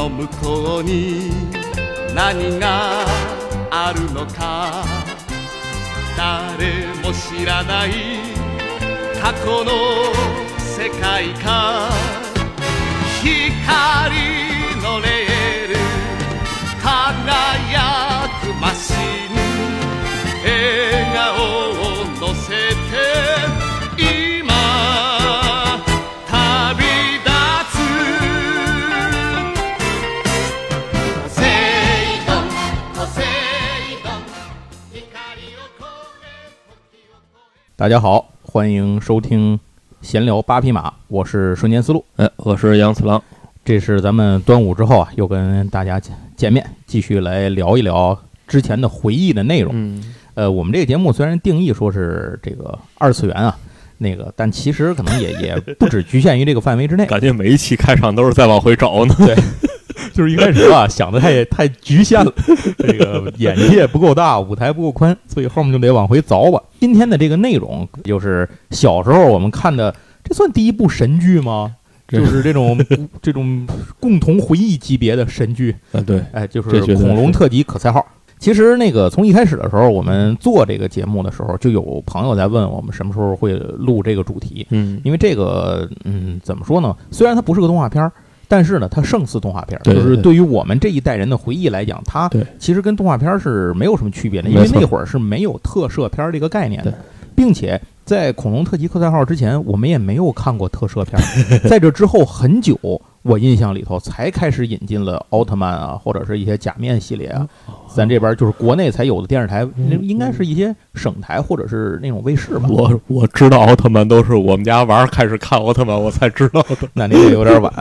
の向こうに何があるのか。誰も知らない過去の世界か。光のレール輝くマシン笑顔を乗せて。大家好，欢迎收听闲聊八匹马，我是瞬间思路。哎，我是杨次郎。这是咱们端午之后啊，又跟大家见见面，继续来聊一聊之前的回忆的内容。嗯，呃，我们这个节目虽然定义说是这个二次元啊，那个，但其实可能也也不只局限于这个范围之内。感觉每一期开场都是在往回找呢。对，就是一开始啊，想的太太局限了，这个眼界不够大，舞台不够宽，所以后面就得往回凿吧。今天的这个内容就是小时候我们看的，这算第一部神剧吗？就是这种 这种共同回忆级别的神剧，啊，对，哎，就是恐龙特级可赛号。其实那个从一开始的时候，我们做这个节目的时候，就有朋友在问我们什么时候会录这个主题，嗯，因为这个，嗯，怎么说呢？虽然它不是个动画片儿，但是呢，它胜似动画片儿。就是对对于我们这一代人的回忆来讲，它其实跟动画片儿是没有什么区别的，因为那会儿是没有特摄片儿这个概念的，并且在《恐龙特级克赛号》之前，我们也没有看过特摄片儿。在这之后很久，我印象里头才开始引进了奥特曼啊，或者是一些假面系列啊。咱这边就是国内才有的电视台，那应该是一些省台或者是那种卫视吧。我我知道奥特曼都是我们家娃儿开始看奥特曼，我才知道的。那您这有点晚。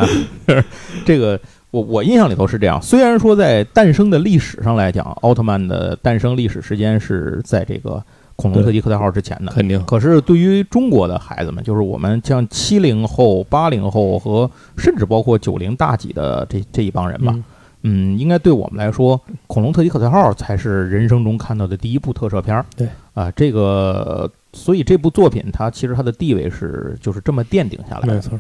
这个我我印象里头是这样，虽然说在诞生的历史上来讲，奥特曼的诞生历史时间是在这个恐龙特级克赛号之前的，肯定，可是对于中国的孩子们，就是我们像七零后、八零后和甚至包括九零大几的这这一帮人吧，嗯嗯，应该对我们来说，《恐龙特级可赛号》才是人生中看到的第一部特摄片儿。对啊，这个，所以这部作品它其实它的地位是就是这么奠定下来的。没错。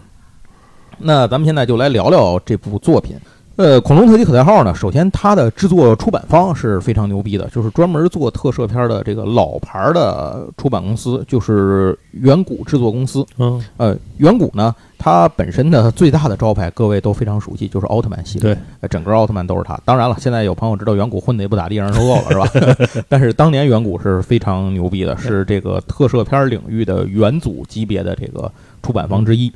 那咱们现在就来聊聊这部作品。呃，《恐龙特级可赛号》呢，首先它的制作出版方是非常牛逼的，就是专门做特摄片的这个老牌的出版公司，就是远古制作公司。嗯，呃，远古呢，它本身的最大的招牌，各位都非常熟悉，就是奥特曼系列。对，呃，整个奥特曼都是它。当然了，现在有朋友知道远古混的也不咋地，让人收购了，是吧？但是当年远古是非常牛逼的，是这个特摄片领域的元祖级别的这个出版方之一。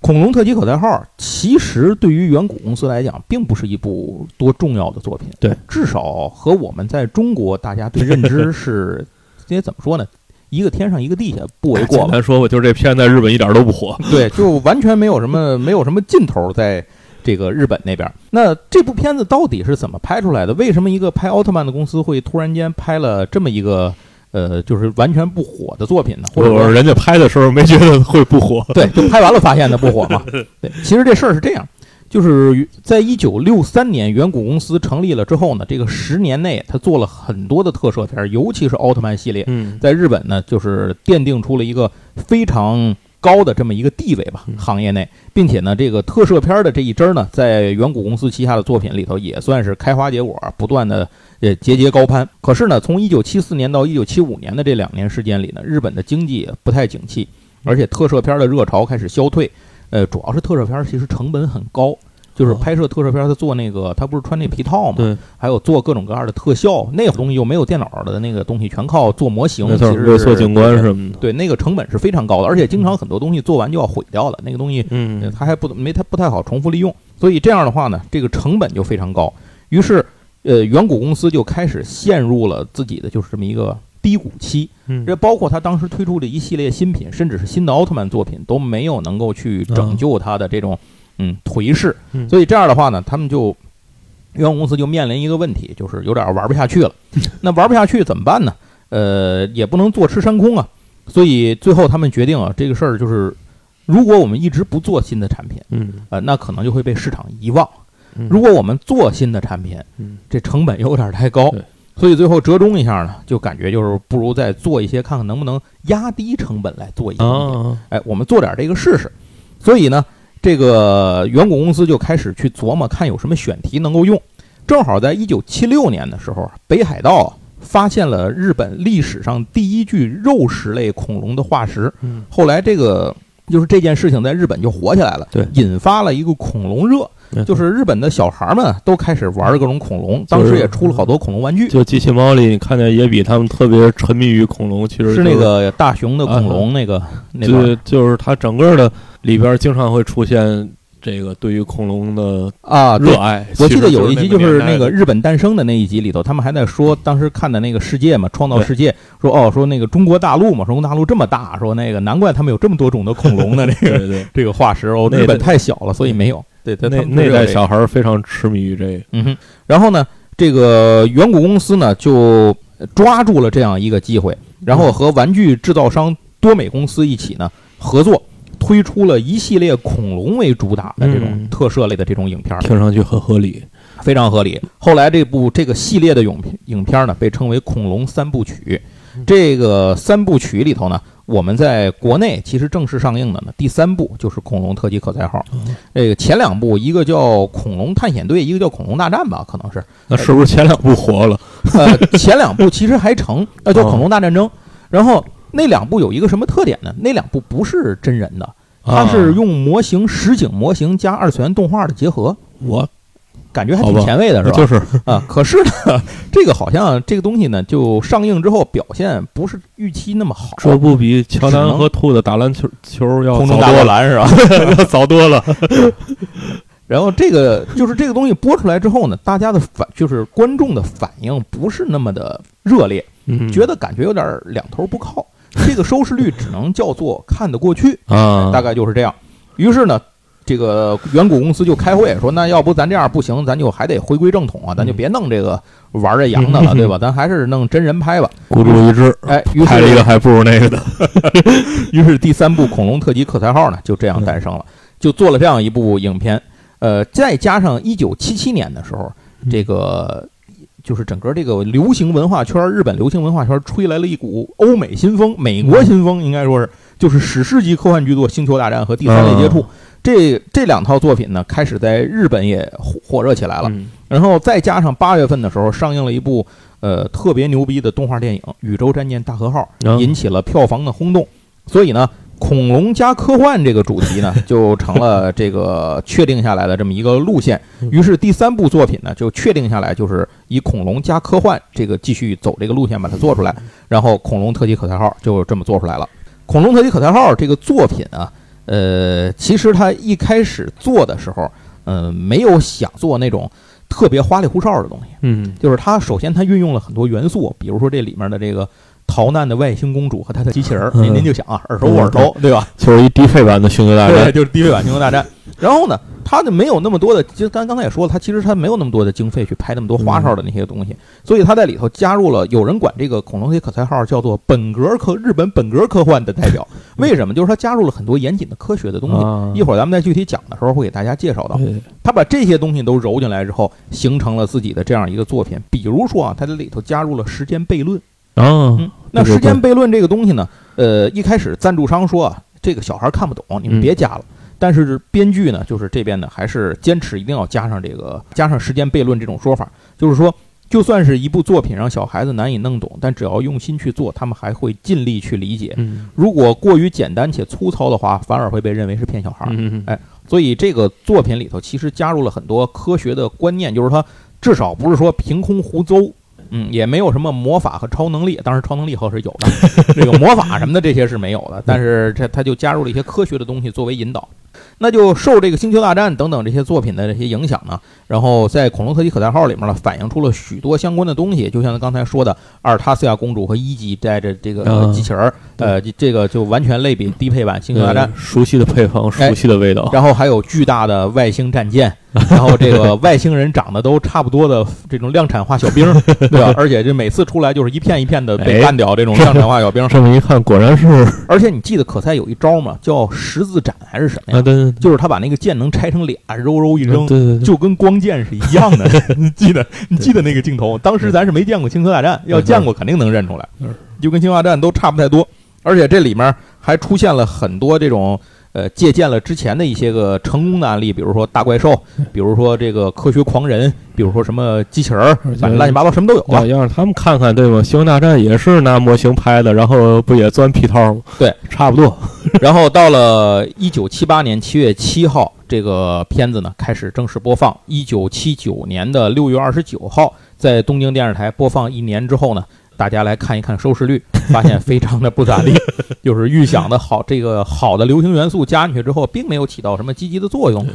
恐龙特级口袋号其实对于远古公司来讲，并不是一部多重要的作品。对，至少和我们在中国大家对认知 是，这些怎么说呢？一个天上一个地下，不为过吧简？单说吧，就是这片在日本一点都不火。对，就完全没有什么没有什么劲头在这个日本那边。那这部片子到底是怎么拍出来的？为什么一个拍奥特曼的公司会突然间拍了这么一个呃，就是完全不火的作品呢？或者人家拍的时候没觉得会不火。对，就拍完了发现它不火嘛。对，其实这事儿是这样。就是在一九六三年，远古公司成立了之后呢，这个十年内，他做了很多的特摄片儿，尤其是奥特曼系列，嗯，在日本呢，就是奠定出了一个非常高的这么一个地位吧，嗯行业内，并且呢，这个特摄片的这一支儿呢，在远古公司旗下的作品里头也算是开花结果，不断的呃节节高攀。可是呢，从一九七四年到一九七五年的这两年时间里呢，日本的经济也不太景气，而且特摄片的热潮开始消退。呃，主要是特摄片其实成本很高。就是哦拍摄特摄片，他做那个，他不是穿那皮套嘛，对，还有做各种各样的特效，那个东西又没有电脑的那个东西，全靠做模型，没错，其实做景观什么的。对，那个成本是非常高的，而且经常很多东西做完就要毁掉了，那个东西呃嗯，它还不没它不太好重复利用，所以这样的话呢，这个成本就非常高。于是，呃，远古公司就开始陷入了自己的就是这么一个低谷期。嗯这包括他当时推出的一系列新品，甚至是新的奥特曼作品都没有能够去拯救他的这种嗯颓势。嗯所以这样的话呢，他们就远古公司就面临一个问题，就是有点玩不下去了。那玩不下去怎么办呢？呃，也不能坐吃山空啊。所以最后他们决定啊，这个事儿就是，如果我们一直不做新的产品，嗯呃，那可能就会被市场遗忘。嗯如果我们做新的产品，嗯这成本有点太高，所以最后折中一下呢，就感觉就是不如再做一些，看看能不能压低成本来做一些哎，我们做点这个试试。所以呢，这个远古公司就开始去琢磨看有什么选题能够用。正好在一九七六年的时候，北海道发现了日本历史上第一具肉食类恐龙的化石。嗯后来这个就是这件事情在日本就火起来了，对引发了一个恐龙热，嗯就是日本的小孩们都开始玩各种恐龙，当时也出了好多恐龙玩具，就机器猫里，你看见也比他们特别沉迷于恐龙，其实是那个大熊的恐龙那个那段对，就是它整个的里边经常会出现这个对于恐龙的啊，热。爱。我记得有一集就就是是那个日本诞生的那一集里头，他们还在说当时看的那个世界嘛，创造世界，说哦，说那个中国大陆嘛，中国大陆这么大，说那个难怪他们有这么多种的恐龙的这个对这个化石哦，那日本太小了，所以没有。对，他那那代小孩儿非常痴迷于这个。嗯哼，然后呢，这个远古公司呢就抓住了这样一个机会，然后和玩具制造商多美公司一起呢合作，推出了一系列恐龙为主打的这种嗯特摄类的这种影片儿，听上去很合理。非常合理。后来这部这个系列的影片影片呢被称为《恐龙三部曲》。这个三部曲里头呢，我们在国内其实正式上映的呢，第三部就是《恐龙特级可赛号》。这个前两部，一个叫《恐龙探险队》，一个叫《恐龙大战》吧，可能是。那是不是前两部活了？呃，前两部其实还成，呃，叫《恐龙大战争》。然后那两部有一个什么特点呢？那两部不是真人的，它是啊用模型、实景模型加二次元动画的结合，我感觉还挺前卫的，是吧？就是啊，可是呢，这个好像这个东西呢，就上映之后表现不是预期那么好。这不比乔丹和兔子打篮球球要空中大灌早多了，篮是吧？要早多了。然后这个就是这个东西播出来之后呢，大家的反就是观众的反应不是那么的热烈，嗯，觉得感觉有点两头不靠，这个收视率只能叫做看得过去，啊，大概就是这样。于是呢，这个远古公司就开会说，那要不咱这样不行，咱就还得回归正统啊，咱就别弄这个玩这洋的了，嗯 对吧？咱还是弄真人拍吧。孤注一掷，哎，于拍了一个还不如那个的。于是第三部《恐龙特级可赛号》呢就这样诞生了，就做了这样一部影片。呃，再加上一九七七年的时候，这个就是整个这个流行文化圈，日本流行文化圈吹来了一股欧美新风，美国新风，应该说是就是史诗级科幻巨作《星球大战》和《第三类接触》这这两套作品呢，开始在日本也火火热起来了。嗯然后再加上八月份的时候上映了一部呃特别牛逼的动画电影《宇宙战舰大和号》，啊引起了票房的轰动。所以呢，恐龙加科幻这个主题呢，就成了 这个确定下来的这么一个路线。于是第三部作品呢，就确定下来，就是以恐龙加科幻这个继续走这个路线把它做出来。然后恐龙特级可赛号就这么做出来了。恐龙特级可赛号这个作品啊，呃，其实他一开始做的时候，呃，没有想做那种特别花里胡哨的东西。嗯就是他首先他运用了很多元素，比如说这里面的这个逃难的外星公主和她的机器人您您就想啊，耳熟耳熟，对吧？就是一低配版的《星球大战对，》。就是低配版《星球大战》。然后呢，它就没有那么多的，就刚刚才也说了，他其实他没有那么多的经费去拍那么多花哨的那些东西，所以他在里头加入了，有人管这个恐龙黑可赛号叫做本格科日本本格科幻的代表。为什么？就是他加入了很多严谨的科学的东西。啊一会儿咱们在具体讲的时候会给大家介绍到。对他把这些东西都揉进来之后，形成了自己的这样一个作品。比如说啊，他在里头加入了时间悖论。啊嗯，，那时间悖论这个东西呢，呃，一开始赞助商说啊，这个小孩看不懂，你们嗯别加了。但是编剧呢，就是这边呢，还是坚持一定要加上这个加上时间悖论这种说法，就是说，就算是一部作品让小孩子难以弄懂，但只要用心去做，他们还会尽力去理解。嗯如果过于简单且粗糙的话，反而会被认为是骗小孩。儿哎所以这个作品里头其实加入了很多科学的观念，就是它至少不是说凭空胡诌，嗯，也没有什么魔法和超能力，当然超能力后是有的，这个魔法什么的这些是没有的，但是这他就加入了一些科学的东西作为引导。那就受这个《星球大战》等等这些作品的这些影响呢，然后在《恐龙特级可赛号》里面呢，反映出了许多相关的东西，就像刚才说的，阿尔塔斯亚公主和一级带着这个嗯机器人儿，呃，这个就完全类比低配版《星球大战》呃熟悉的配方，熟悉的味道。然后还有巨大的外星战舰，然后这个 外星人长得都差不多的这种量产化小兵，对吧？而且这每次出来就是一片一片的被哎干掉，这种量产化小兵。上面一看，果然是而且你记得可赛有一招吗？叫十字斩还是什么啊，呀？对对就是他把那个剑能拆成俩，揉揉一扔，对对对，就跟光剑是一样的。你记得你记得那个镜头？当时咱是没见过《星球大战》，要见过肯定能认出来嗯，就跟《星球大战》都差不太多。而且这里面还出现了很多这种呃，借鉴了之前的一些个成功的案例，比如说大怪兽，比如说这个科学狂人，比如说什么机器人儿，反正乱七八糟什么都有。要让他们看看，对吗？《星球大战》也是拿模型拍的，然后不也钻皮套吗？对，差不多。然后到了一九七八年七月七号，这个片子呢开始正式播放。一九七九年的六月二十九号，在东京电视台播放一年之后呢，大家来看一看收视率，发现非常的不咋地，就是预想的好，这个好的流行元素加进去之后，并没有起到什么积极的作用。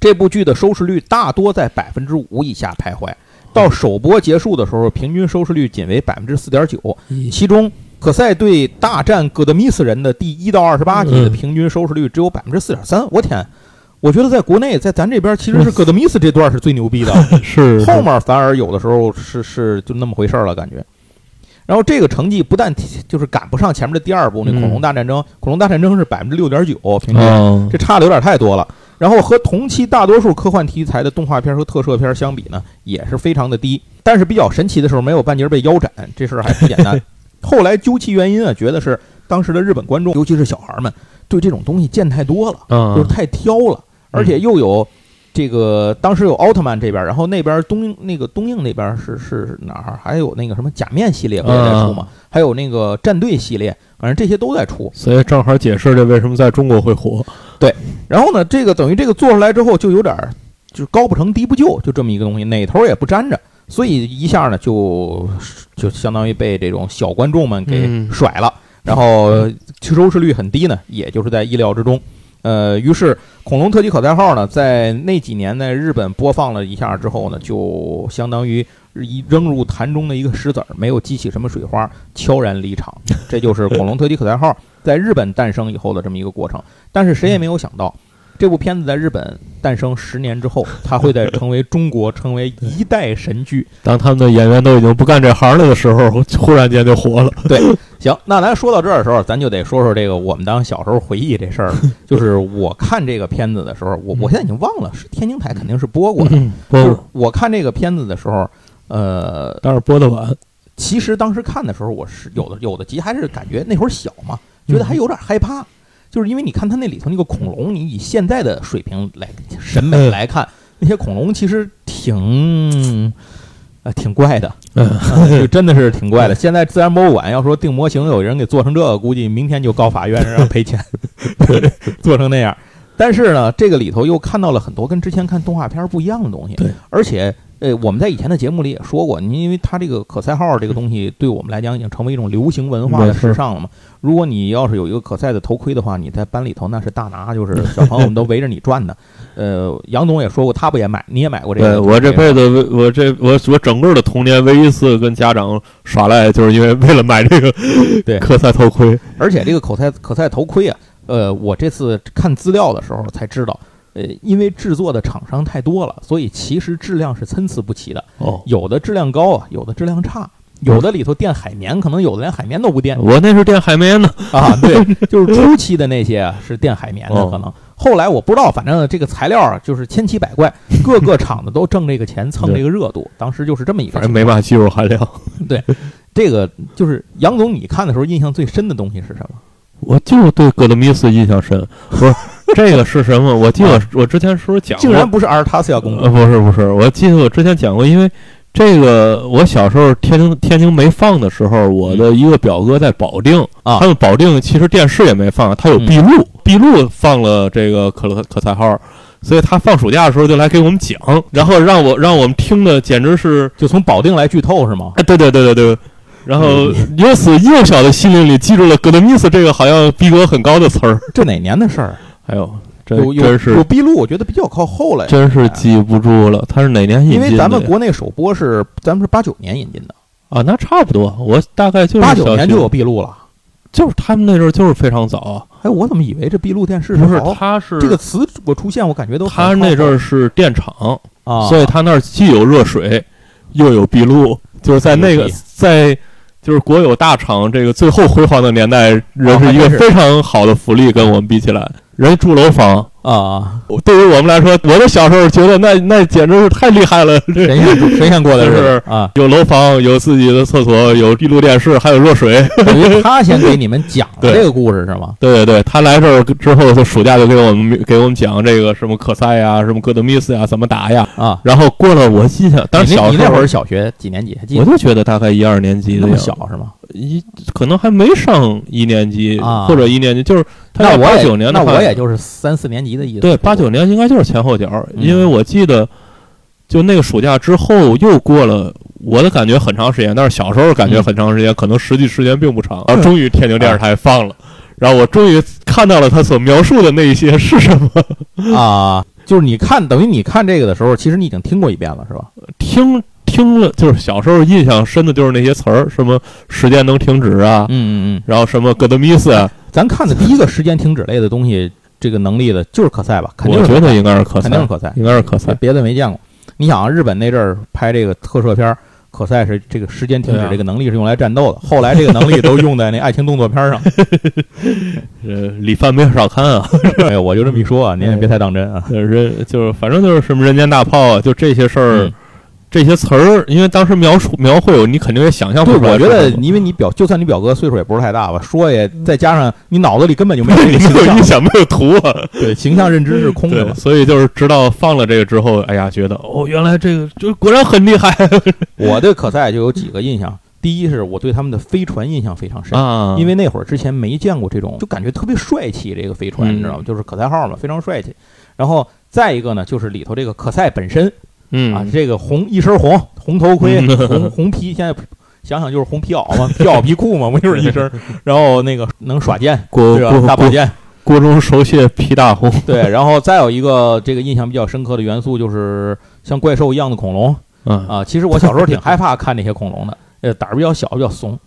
这部剧的收视率大多在百分之五以下徘徊，到首播结束的时候，平均收视率仅为百分之四点九。其中，可赛队大战戈德米斯人的第一到二十八集的嗯平均收视率只有百分之四点三。我天！我觉得在国内，在咱这边其实是戈德米斯这段是最牛逼的，是后面反而有的时候是是就那么回事儿了，感觉。然后这个成绩不但就是赶不上前面的第二部那《恐龙大战争》，恐龙大战争》是百分之六点九平均，嗯这差的有点太多了。然后和同期大多数科幻题材的动画片和特摄片相比呢，也是非常的低。但是比较神奇的时候，没有半截被腰斩，这事儿还不简单。后来究其原因啊，觉得是当时的日本观众，尤其是小孩们，对这种东西见太多了，就是嗯，太挑了，而且又有这个当时有奥特曼这边，然后那边东那个东映那边是是哪儿？还有那个什么假面系列不也在出嘛？还有那个战队系列，反正这些都在出。所以正好解释这为什么在中国会火。对然后呢，这个等于这个做出来之后，就有点儿就是高不成低不就，就这么一个东西，哪头也不沾着，所以一下呢就就相当于被这种小观众们给嗯甩了，然后收视率很低呢，也就是在意料之中。呃，于是《恐龙特级可赛号》呢，在那几年在日本播放了一下之后呢，就相当于一扔入潭中的一个石子儿，没有激起什么水花，悄然离场。这就是《恐龙特级可赛号》在日本诞生以后的这么一个过程。但是谁也没有想到，这部片子在日本诞生十年之后，它会在成为中国成为 一代神剧。当他们的演员都已经不干这行了的时候，忽然间就火了。对行，那咱说到这儿的时候，咱就得说说这个我们当小时候回忆这事儿了。就是我看这个片子的时候，我我现在已经忘了是天津台肯定是播过的。嗯，就是，我看这个片子的时候，呃，但是播的晚。其实当时看的时候，我是有的有的集还是感觉那会儿小嘛，觉得还有点害怕，就是因为你看它那里头那个恐龙，你以现在的水平来审美来看，那些恐龙其实挺。呃，挺怪的，就真的是挺怪的。现在自然博物馆要说定模型，有人给做成这个，估计明天就告法院让赔钱，做成那样。但是呢，这个里头又看到了很多跟之前看动画片不一样的东西，对，而且呃，我们在以前的节目里也说过，你因为它这个可赛号这个东西对我们来讲已经成为一种流行文化的时尚了嘛。如果你要是有一个可赛的头盔的话，你在班里头那是大拿，就是小朋友们都围着你转的。呃，杨总也说过，他不也买，你也买过这个？我这辈子我这我我整个的童年唯一一次跟家长耍赖，就是因为为了买这个对可赛头盔。而且这个可赛可赛头盔啊，呃，我这次看资料的时候才知道，呃，因为制作的厂商太多了，所以其实质量是参差不齐的，哦，有的质量高啊，有的质量差。有的里头垫海绵，可能有的连海绵都不垫我那是垫海绵的。啊。对，就是初期的那些啊是垫海绵的，哦可能后来我不知道，反正这个材料啊就是千奇百怪，各个厂子都挣这个钱蹭这个热度。当时就是这么一个反。正没嘛技术含量。对这个就是杨总，你看的时候印象最深的东西是什么？我就对戈德米斯印象深。不是 这个是什么？我记得我之前是不是讲过？竟然不是阿尔塔斯亚公主呃，不是不是，我记得我之前讲过，因为这个我小时候天津天津没放的时候，我的一个表哥在保定啊他们保定其实电视也没放，他有闭路，闭路放了这个可乐可赛号。所以他放暑假的时候就来给我们讲，然后让我让我们听的简直是，就从保定来剧透是吗？哎，对对对对对，然后由此幼小的心灵里记住了格德米斯这个好像逼格很高的词儿。这哪年的事儿？哎呦，真有有有真是闭路，我觉得比较靠后了呀。真是记不住了，他是哪年引进的呀？因为咱们国内首播是咱们是八九年引进的，啊，那差不多，我大概就是八九年学就有闭路了。就是他们那阵儿就是非常早啊，哎，我怎么以为这闭路电视不是好他是这个词我出现，我感觉都他那阵儿是电厂，啊，所以他那儿既有热水又有闭路，就是在那个牛逼在就是国有大厂这个最后辉煌的年代，人是一个非常好的福利，跟我们比起来，人住楼房，啊，我对于我们来说，我的小时候觉得那那简直是太厉害了，神仙神仙过的是啊，有楼房，有自己的厕所，有闭路电视，还有热水。等于 他先给你们讲的这个故事是吗？对对对，他来这儿之后，就暑假就给我们给我们讲这个什么可赛呀，什么哥德米斯呀，怎么打呀。啊，然后过了我心想，当时小你那会儿小学几年级？我就觉得大概一二年级那么的小是吗？一可能还没上一年级、啊或者一年级，就是他要八那我也九年的话，那我也就是三四年级的意思。对八九年应该就是前后脚，嗯因为我记得就那个暑假之后又过了。我的感觉很长时间，但是小时候感觉很长时间，可能实际时间并不长。然后终于天津电视台放了，然后我终于看到了他所描述的那一些是什么。啊，就是你看，等于你看这个的时候，其实你已经听过一遍了，是吧？听听了，就是小时候印象深的就是那些词儿，什么时间能停止啊，嗯嗯嗯。然后什么戈德米斯啊，咱看的第一个时间停止类的东西，这个能力的就是可赛吧？肯定我觉得应该是可赛，肯定是可赛，应该是可赛。别的没见过。你想啊，日本那阵儿拍这个特摄片儿，可赛是这个时间停止这个能力是用来战斗的，后来这个能力都用在那爱情动作片儿上。呃，李范没少看啊，哎，我就这么一说啊，您也别太当真啊。呃人就是反正就是什么人间大炮啊，就这些事儿，嗯这些词儿，因为当时描述描绘，你肯定也想象不，出来我觉。得因为你表，就算你表哥岁数也不是太大吧，说也再加上你脑子里根本就没有印，象，没有图啊。对，形象认知是空的对，所以就是直到放了这个之后，哎呀，觉得哦，原来这个就果然很厉害 我对可赛就有几个印象，第一是我对他们的飞船印象非常深。啊！因为那会儿之前没见过这种，就感觉特别帅气。这个飞船，嗯你知道吗？就是可赛号嘛，非常帅气。然后再一个呢，就是里头这个可赛本身嗯啊，这个红一身红红头盔、嗯红红皮，现在想想就是红皮袄嘛，皮袄皮裤嘛，不就是一身？然后那个能耍剑，国是吧？国国大宝剑，锅中熟蟹皮大红对。然后再有一个这个印象比较深刻的元素，就是像怪兽一样的恐龙啊！啊。其实我小时候挺害怕看那些恐龙的，呃，胆儿比较小，比较怂。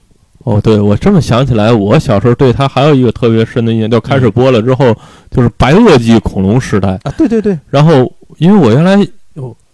哦，对，我这么想起来，我小时候对他还有一个特别深的印象，就开始播了之后，就是白垩纪恐龙时代。啊，对对对，然后，因为我原来有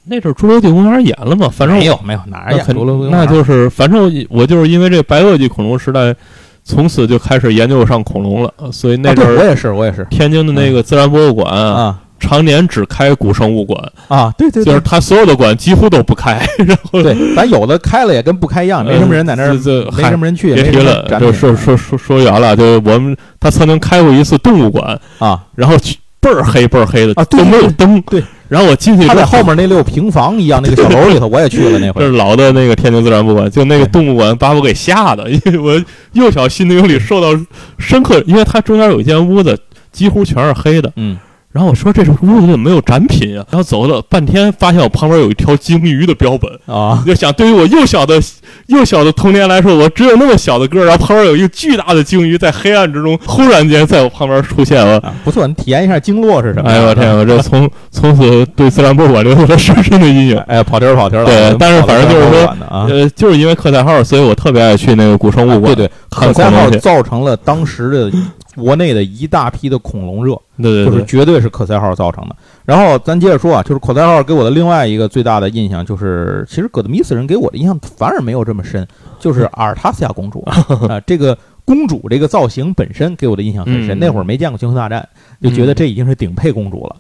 那阵儿《侏罗纪公园》演了吗，反正没有没有哪儿演侏罗纪公园那就是反正我就是因为这白垩纪恐龙时代，从此就开始研究上恐龙了，呃所以那啊，阵我也是，我也是天津的那个自然博物馆啊，啊常年只开古生物馆，啊，对对对就是他所有的馆几乎都不开，然后对，咱有的开了也跟不开一样，没什么人在那儿，没什么人去，别提了，就说说说说远了，就我们他曾经开过一次动物馆，啊，然后去倍儿黑倍儿黑的啊对都没有灯，对。然后我进去之他在后后面那溜平房一样那个小楼里头，我也去了那这回是老的那个天津自然博物馆，就那个动物馆把我给吓的，因为我幼小心灵里受到深刻，因为它中间有一间屋子几乎全是黑的，嗯，然后我说这是屋子里怎么没有展品啊？然后走了半天，发现我旁边有一条鲸鱼的标本，啊，就想对于我幼小的幼小的童年来说，我只有那么小的个儿，然后旁边有一个巨大的鲸鱼在黑暗之中忽然间在我旁边出现了。啊不错，你体验一下经络是什么？哎呦我天！我这从从此对自然博物馆留下了深深的阴影。哎，跑题儿跑题儿了。对但是反正就是说呃，就是因为克赛号，所以我特别爱去那个古生物馆。对对，看可赛号造成了当时的国内的一大批的恐龙热，对对对，就是绝对是可赛号造成的。然后咱接着说啊，就是可赛号给我的另外一个最大的印象就是，其实葛德米斯人给我的印象反而没有这么深，就是阿尔塔斯亚公主 啊，这个公主这个造型本身给我的印象很深。嗯那会儿没见过《星球大战》，就觉得这已经是顶配公主了。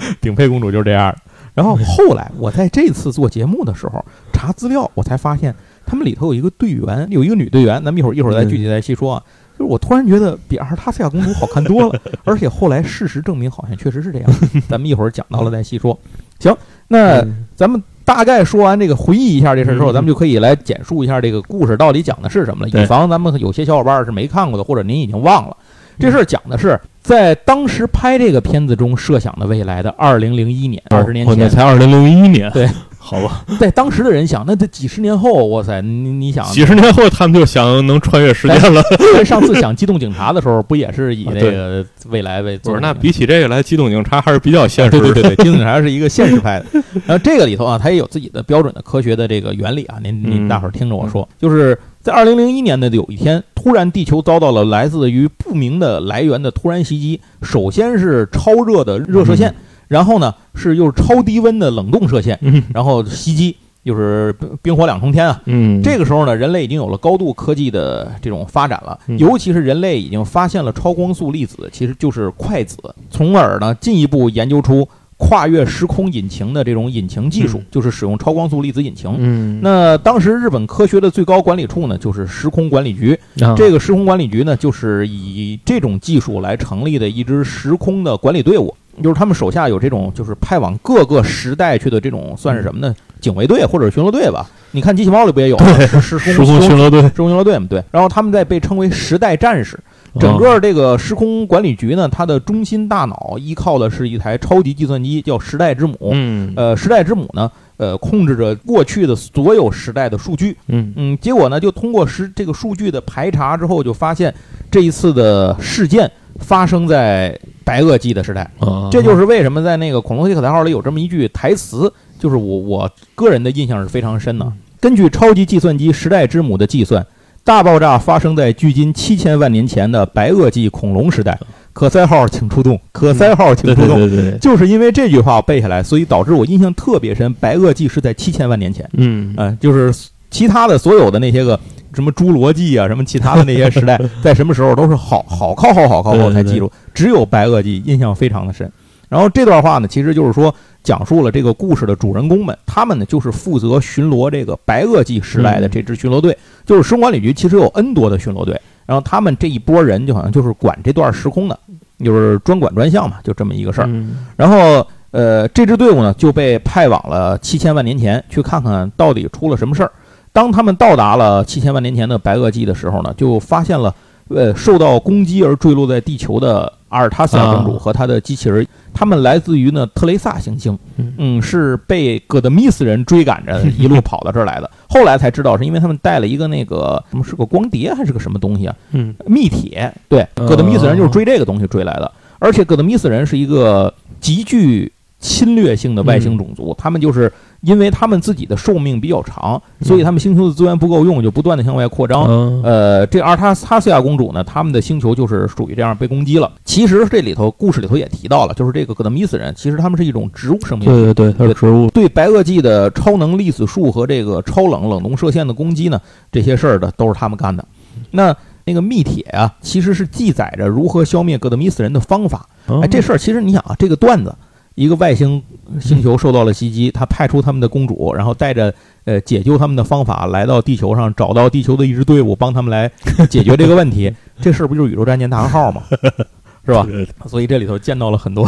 顶配公主就是这样。然后后来我在这次做节目的时候查资料，我才发现他们里头有一个队员，有一个女队员，咱们一会儿一会儿再具体再细说啊。就是我突然觉得比阿尔塔西亚公主好看多了，而且后来事实证明好像确实是这样。咱们一会儿讲到了再细说。行，那嗯咱们大概说完这个回忆一下这事儿之后，嗯咱们就可以来简述一下这个故事到底讲的是什么了，以防咱们有些小伙伴是没看过的，或者您已经忘了。这事儿讲的是在当时拍这个片子中设想的未来的二零零一年，二十年前，才二零零一年，对，好吧，在当时的人想，那这几十年后，哇塞，你你想，几十年后他们就想能穿越时间了。咱上次想机动警察的时候，不也是以啊那个未来为不是，那比起这个来，机动警察还是比较现实。对对对对，机动警察是一个现实派的。然后这个里头啊，它也有自己的标准的科学的这个原理啊。您您嗯大伙儿听着我说，就是在二零零一年的有一天，突然地球遭到了来自于不明的来源的突然袭击。首先是超热的热射线，然后呢是又是超低温的冷冻射线，嗯然后袭击。就是冰冰火两重天啊。嗯，这个时候呢，人类已经有了高度科技的这种发展了，嗯尤其是人类已经发现了超光速粒子，其实就是快子，从而呢进一步研究出跨越时空引擎的这种引擎技术，嗯就是使用超光速粒子引擎。嗯，那当时日本科学的最高管理处呢，就是时空管理局。那这个时空管理局呢，就是以这种技术来成立的一支时空的管理队伍，就是他们手下有这种就是派往各个时代去的这种算是什么呢？警卫队或者巡逻队吧。你看机器猫里不也有吗？是时空巡逻队，时空巡逻队嘛，对。然后他们在被称为时代战士。整个这个时空管理局呢，它的中心大脑依靠的是一台超级计算机，叫时代之母。嗯呃，时代之母呢，呃，控制着过去的所有时代的数据。嗯嗯，结果呢，就通过时这个数据的排查之后，就发现这一次的事件发生在白垩纪的时代。啊，这就是为什么在那个《恐龙铁可赛号》里有这么一句台词，就是我我个人的印象是非常深的。根据超级计算机时代之母的计算，大爆炸发生在距今七千万年前的白垩纪恐龙时代。可塞号请出动，可塞号请出动。对对，就是因为这句话我背下来，所以导致我印象特别深。白垩纪是在七千万年前。嗯嗯，就是其他的所有的那些个什么侏罗纪啊，什么其他的那些时代，在什么时候都是好好靠后好靠后才记住，只有白垩纪印象非常的深。然后这段话呢，其实就是说讲述了这个故事的主人公们，他们呢就是负责巡逻这个白垩纪时代的这支巡逻队，就是时空管理局其实有 N 多的巡逻队，然后他们这一波人就好像就是管这段时空的，就是专管专项嘛，就这么一个事儿。嗯然后呃，这支队伍呢就被派往了七千万年前，去看看到底出了什么事儿。当他们到达了七千万年前的白垩纪的时候呢，就发现了呃受到攻击而坠落在地球的阿尔塔斯亚公主啊和她的机器人，他们来自于呢特雷萨行星。嗯，嗯，是被戈德米斯人追赶着一路跑到这儿来的。后来才知道是因为他们带了一个那个什么是个光碟还是个什么东西啊？嗯。密铁，对，哦。葛德米斯人就是追这个东西追来的，而且戈德米斯人是一个极具侵略性的外星种族，他们就是因为他们自己的寿命比较长，所以他们星球的资源不够用，就不断的向外扩张。嗯呃，这阿尔塔塔斯亚公主呢，他们的星球就是属于这样被攻击了。其实这里头故事里头也提到了，就是这个葛德米斯人，其实他们是一种植物生命，对对对，它是植物，对白垩纪的超能粒子树和这个超冷冷冻射线的攻击呢，这些事儿的都是他们干的。那那个密帖啊，其实是记载着如何消灭戈德米斯人的方法。哦哎，这事儿其实你想啊，这个段子，一个外星星球受到了袭击，他派出他们的公主，然后带着呃解救他们的方法来到地球上，找到地球的一支队伍，帮他们来解决这个问题。这事儿不就是宇宙战舰大和号吗？是吧？对对所以这里头见到了很多，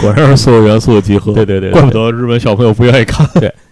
果然是所有元素的集合，对对对怪不得日本小朋友不愿意看，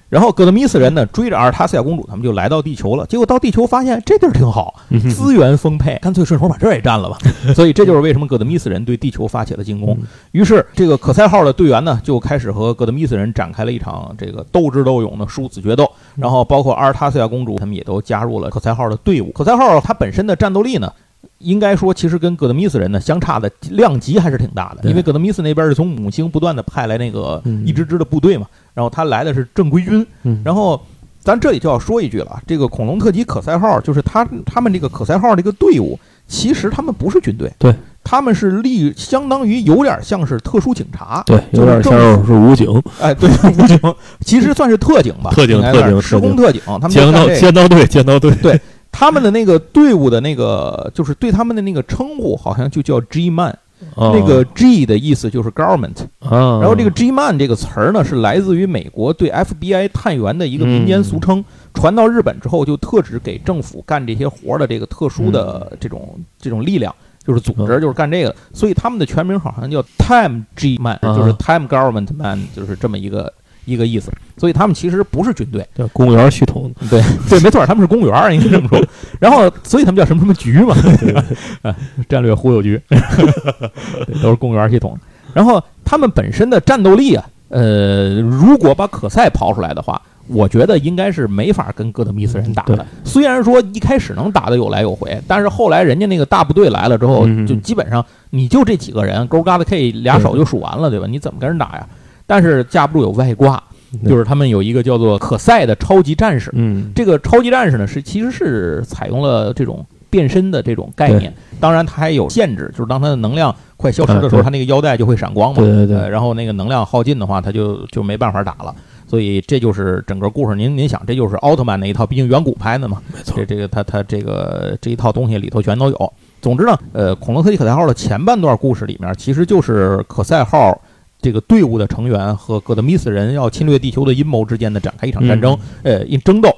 然后戈德米斯人呢追着阿尔塔斯亚公主，他们就来到地球了。结果到地球发现这地儿挺好，嗯资源丰沛，干脆顺手把这儿也占了吧。所以这就是为什么戈德米斯人对地球发起了进攻。于是这个可赛号的队员呢就开始和戈德米斯人展开了一场这个斗智斗勇的殊死决斗。然后包括阿尔塔斯亚公主他们也都加入了可赛号的队伍。可赛号它本身的战斗力呢。应该说，其实跟戈德米斯人呢相差的量级还是挺大的，因为戈德米斯那边是从母星不断的派来那个嗯一支支的部队嘛，然后他来的是正规军，嗯。然后咱这里就要说一句了，这个恐龙特级可赛号就是他他们这个可赛号这个队伍，其实他们不是军队，对，他们是立相当于有点像是特殊警察，对，有点像是武警，哎，对，武警，其实算是特警吧，特警特警施工特警，他们就剑道干这个剑道队，对，他们的那个队伍的那个就是对他们的那个称呼好像就叫 G man，那那个 G 的意思就是 government，啊，然后这个 G man 这个词儿呢，是来自于美国对 FBI 探员的一个民间俗称，传到日本之后，就特指给政府干这些活儿的这个特殊的这种、这种力量，就是组织，就是干这个的。所以他们的全名好像叫 Time G man，、啊。就是 Time Government Man，就是这么一个一个意思。所以他们其实不是军队，对公务员系统，对 对，没错，他们是公务员，应该这么说。然后，所以他们叫什么什么局嘛，啊战略忽悠局，对都是公务员系统。然后他们本身的战斗力啊，呃，如果把可赛刨出来的话，我觉得应该是没法跟哥特米斯人打的。虽然说一开始能打得有来有回，但是后来人家那个大部队来了之后，嗯就基本上你就这几个人，勾嘎的 K 俩手就数完了，对吧？你怎么跟人打呀？但是架不住有外挂，就是他们有一个叫做可赛的超级战士。嗯，这个超级战士呢，是其实是采用了这种变身的这种概念，当然它还有限制，就是当它的能量快消失的时候，它那个腰带就会闪光嘛，对对对呃然后那个能量耗尽的话，它就就没办法打了。所以这就是整个故事。您您想，这就是奥特曼那一套，毕竟远古拍的嘛。没错这，这个它它这个这一套东西里头全都有。总之呢，呃，恐龙特技可赛号的前半段故事里面，其实就是可赛号这个队伍的成员和戈德米斯人要侵略地球的阴谋之间的展开一场战争，呃，一争斗，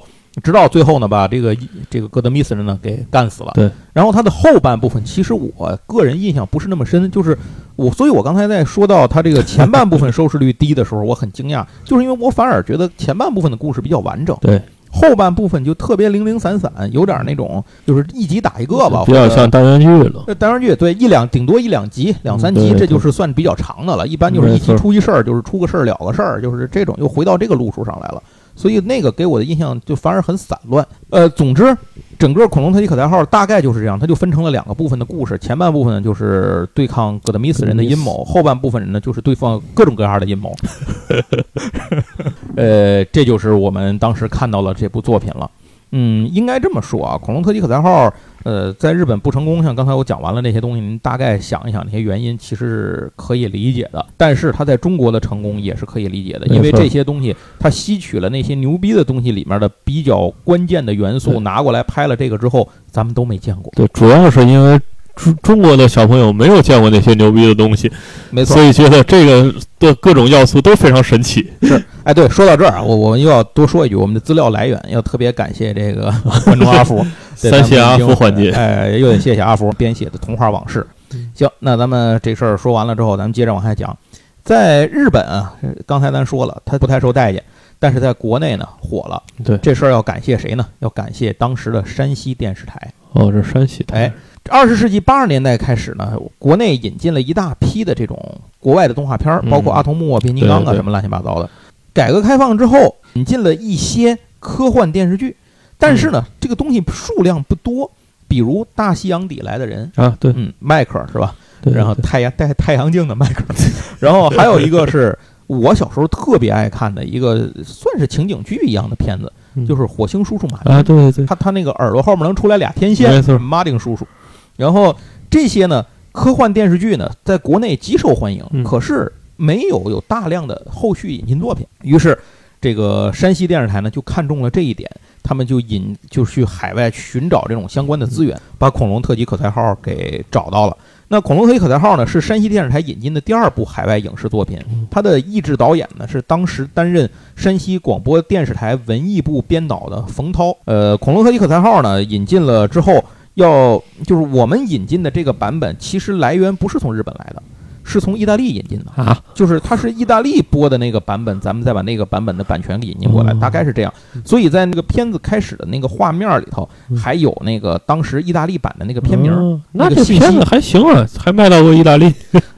直到最后呢，把这个这个戈德米斯人呢给干死了。对，然后它的后半部分，其实我个人印象不是那么深，就是我，所以我刚才在说到它这个前半部分收视率低的时候，我很惊讶，就是因为我反而觉得前半部分的故事比较完整。对，后半部分就特别零零散散，有点那种就是一集打一个吧，比较像单元剧了。这单元剧对一两顶多一两集两三集，这就是算比较长的了。一般就是一集出一事儿，就是出个事儿了个事儿，就是这种又回到这个路数上来了。所以那个给我的印象就反而很散乱。呃，总之，整个恐龙特级可赛号大概就是这样，它就分成了两个部分的故事。前半部分呢就是对抗戈德米斯人的阴谋，后半部分人呢就是对抗各种各样的阴谋。呃，这就是我们当时看到了这部作品了。嗯，应该这么说啊，恐龙特级可赛号，呃，在日本不成功，像刚才我讲完了那些东西，您大概想一想那些原因，其实是可以理解的。但是它在中国的成功也是可以理解的，因为这些东西它吸取了那些牛逼的东西里面的比较关键的元素，拿过来拍了这个之后，咱们都没见过。对，主要是因为中中国的小朋友没有见过那些牛逼的东西，没错所，以觉得这个的各种要素都非常神奇。是哎，对，说到这儿啊，我我们又要多说一句，我们的资料来源要特别感谢这个 观众阿福，三谢阿福环节哎，又得谢谢阿福编写的童话往事。行，那咱们这事儿说完了之后，咱们接着往下讲。在日本啊，呃刚才咱说了，他不太受待见，但是在国内呢火了。对这事儿要感谢谁呢？要感谢当时的山西电视台。哦，这是山西台哎，二十世纪八十年代开始呢，国内引进了一大批的这种国外的动画片儿，嗯包括阿童木啊、变形金刚啊什么乱七八糟的。改革开放之后，引进了一些科幻电视剧，但是呢，这个东西数量不多。比如大西洋底来的人，啊，对，嗯，迈克尔是吧？对然后太阳戴太阳镜的迈克尔，然后还有一个是我小时候特别爱看的一个，算是情景剧一样的片子，嗯就是《火星叔叔马丁》啊，对对对，他他那个耳朵后面能出来俩天线，没错马丁叔叔。然后这些呢，科幻电视剧呢，在国内极受欢迎，嗯可是没有有大量的后续引进作品。于是，这个山西电视台呢就看中了这一点，他们就引就去海外寻找这种相关的资源，把恐龙特级可赛号给找到了。那恐龙特级可赛号呢，是山西电视台引进的第二部海外影视作品嗯。它的译制导演呢是当时担任山西广播电视台文艺部编导的冯涛。呃，恐龙特级可赛号呢引进了之后，要就是我们引进的这个版本，其实来源不是从日本来的，是从意大利引进的。啊，就是它是意大利播的那个版本，咱们再把那个版本的版权给引进过来，哦大概是这样。所以在那个片子开始的那个画面里头，嗯还有那个当时意大利版的那个片名那这片子还行啊，还卖到过意大利。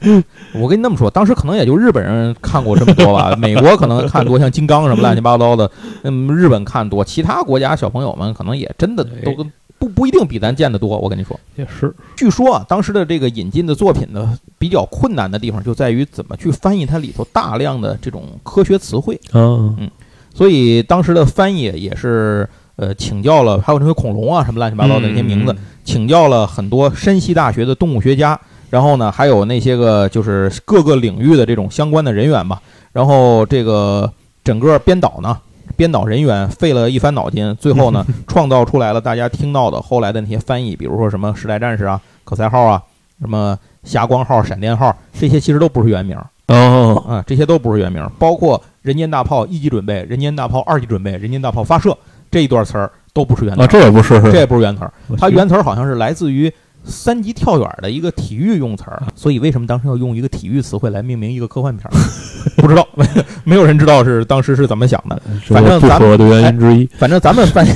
我跟你那么说，当时可能也就日本人看过这么多吧，美国可能看多，像金刚什么乱七八糟的，嗯，日本看多，其他国家小朋友们可能也真的都哎不不一定比咱见得多。我跟你说，也是，据说啊，当时的这个引进的作品呢，比较困难的地方就在于怎么去翻译它里头大量的这种科学词汇。嗯嗯，所以当时的翻译也是呃请教了，还有那些恐龙啊什么乱七八糟的那些名字，嗯请教了很多山西大学的动物学家，然后呢还有那些个就是各个领域的这种相关的人员吧，然后这个整个编导呢。编导人员费了一番脑筋，最后呢，创造出来了大家听到的后来的那些翻译，比如说什么时代战士啊、可赛号啊、什么霞光号、闪电号，这些其实都不是原名。哦，啊，这些都不是原名，包括人间大炮一级准备、人间大炮二级准备、人间大炮发射这一段词儿都不是原词啊，这也不是，这也不是原词儿，它原词儿好像是来自于三级跳远的一个体育用词儿，所以为什么当时要用一个体育词汇来命名一个科幻片儿？不知道，没有人知道是当时是怎么想的。反正咱们的原因之一。反正咱们翻译，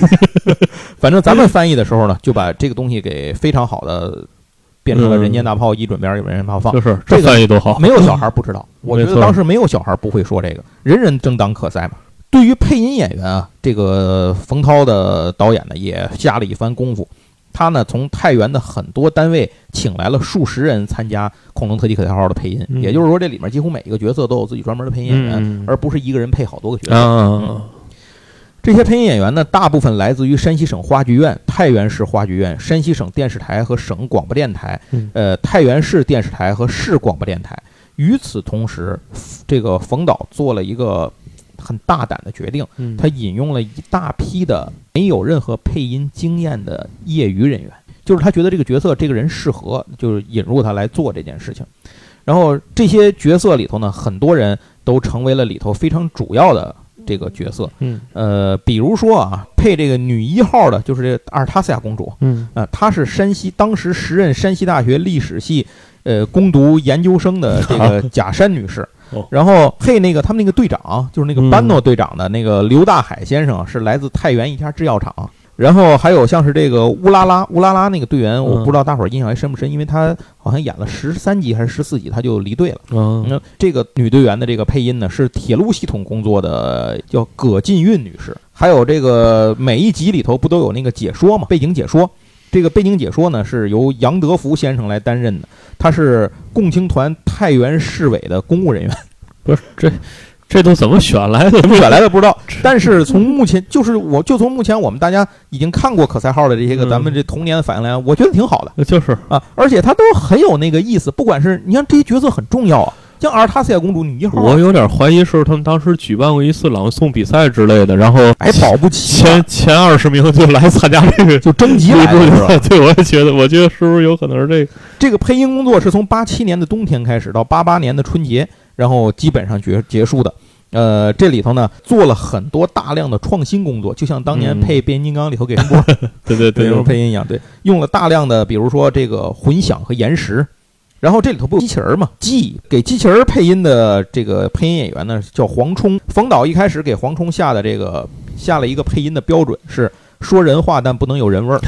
反正咱们翻译的时候呢，就把这个东西给非常好的变成了嗯人间大炮一准边有人间大炮放。就是这个翻译多好，没有小孩不知道，我觉得当时没有小孩不会说这个，人人争当可赛嘛。对于配音演员啊，这个冯涛的导演呢也下了一番功夫。他呢从太原的很多单位请来了数十人参加《恐龙特技可赛号》的配音，嗯也就是说这里面几乎每一个角色都有自己专门的配音演员，嗯而不是一个人配好多个角色。啊，这些配音演员呢，大部分来自于山西省话剧院、太原市话剧院、山西省电视台和省广播电台，嗯呃，太原市电视台和市广播电台。与此同时，这个冯导做了一个很大胆的决定，嗯。他引用了一大批的没有任何配音经验的业余人员，就是他觉得这个角色这个人适合，就是引入他来做这件事情。然后这些角色里头呢，很多人都成为了里头非常主要的这个角色。嗯。呃，比如说啊，配这个女一号的就是这阿尔塔斯亚公主，嗯。啊，她是山西当时时任山西大学历史系呃攻读研究生的这个 贾山女士哦。然后配那个他们那个队长，就是那个嗯班诺队长的那个刘大海先生，是来自太原一家制药厂。然后还有像是这个乌拉拉乌拉拉那个队员，我嗯不知道大伙儿印象还深不深，因为他好像演了十三集还是十四集，他就离队了。嗯那这个女队员的这个配音呢，是铁路系统工作的，叫葛进运女士。还有这个每一集里头不都有那个解说嘛，背景解说。这个背景解说呢是由杨德福先生来担任的，他是共青团太原市委的公务人员，不是这这都怎么选来的？怎么选来的不知道。但是从目前，就是我就从目前我们大家已经看过可赛号的这些个嗯咱们这童年的反应来，我觉得挺好的就是啊，而且他都很有那个意思。不管是你看这些角色很重要啊，像阿尔塔斯亚公主你一号啊，我有点怀疑是他们当时举办过一次朗诵比赛之类的，然后还保不齐前前二十名就来参加这个 就征集来的是吧？对，我也觉得，我觉得是不是有可能是这个？这个配音工作是从八七年的冬天开始到八八年的春节，然后基本上结结束的。呃，这里头呢做了很多大量的创新工作，就像当年嗯配变形金刚里头给陈波对对对对，配音一样，对，用了大量的比如说这个混响和延时。然后这里头不有机器人嘛？记给机器人配音的这个配音演员呢叫黄冲。冯导一开始给黄冲下的这个下了一个配音的标准是说人话，但不能有人味儿。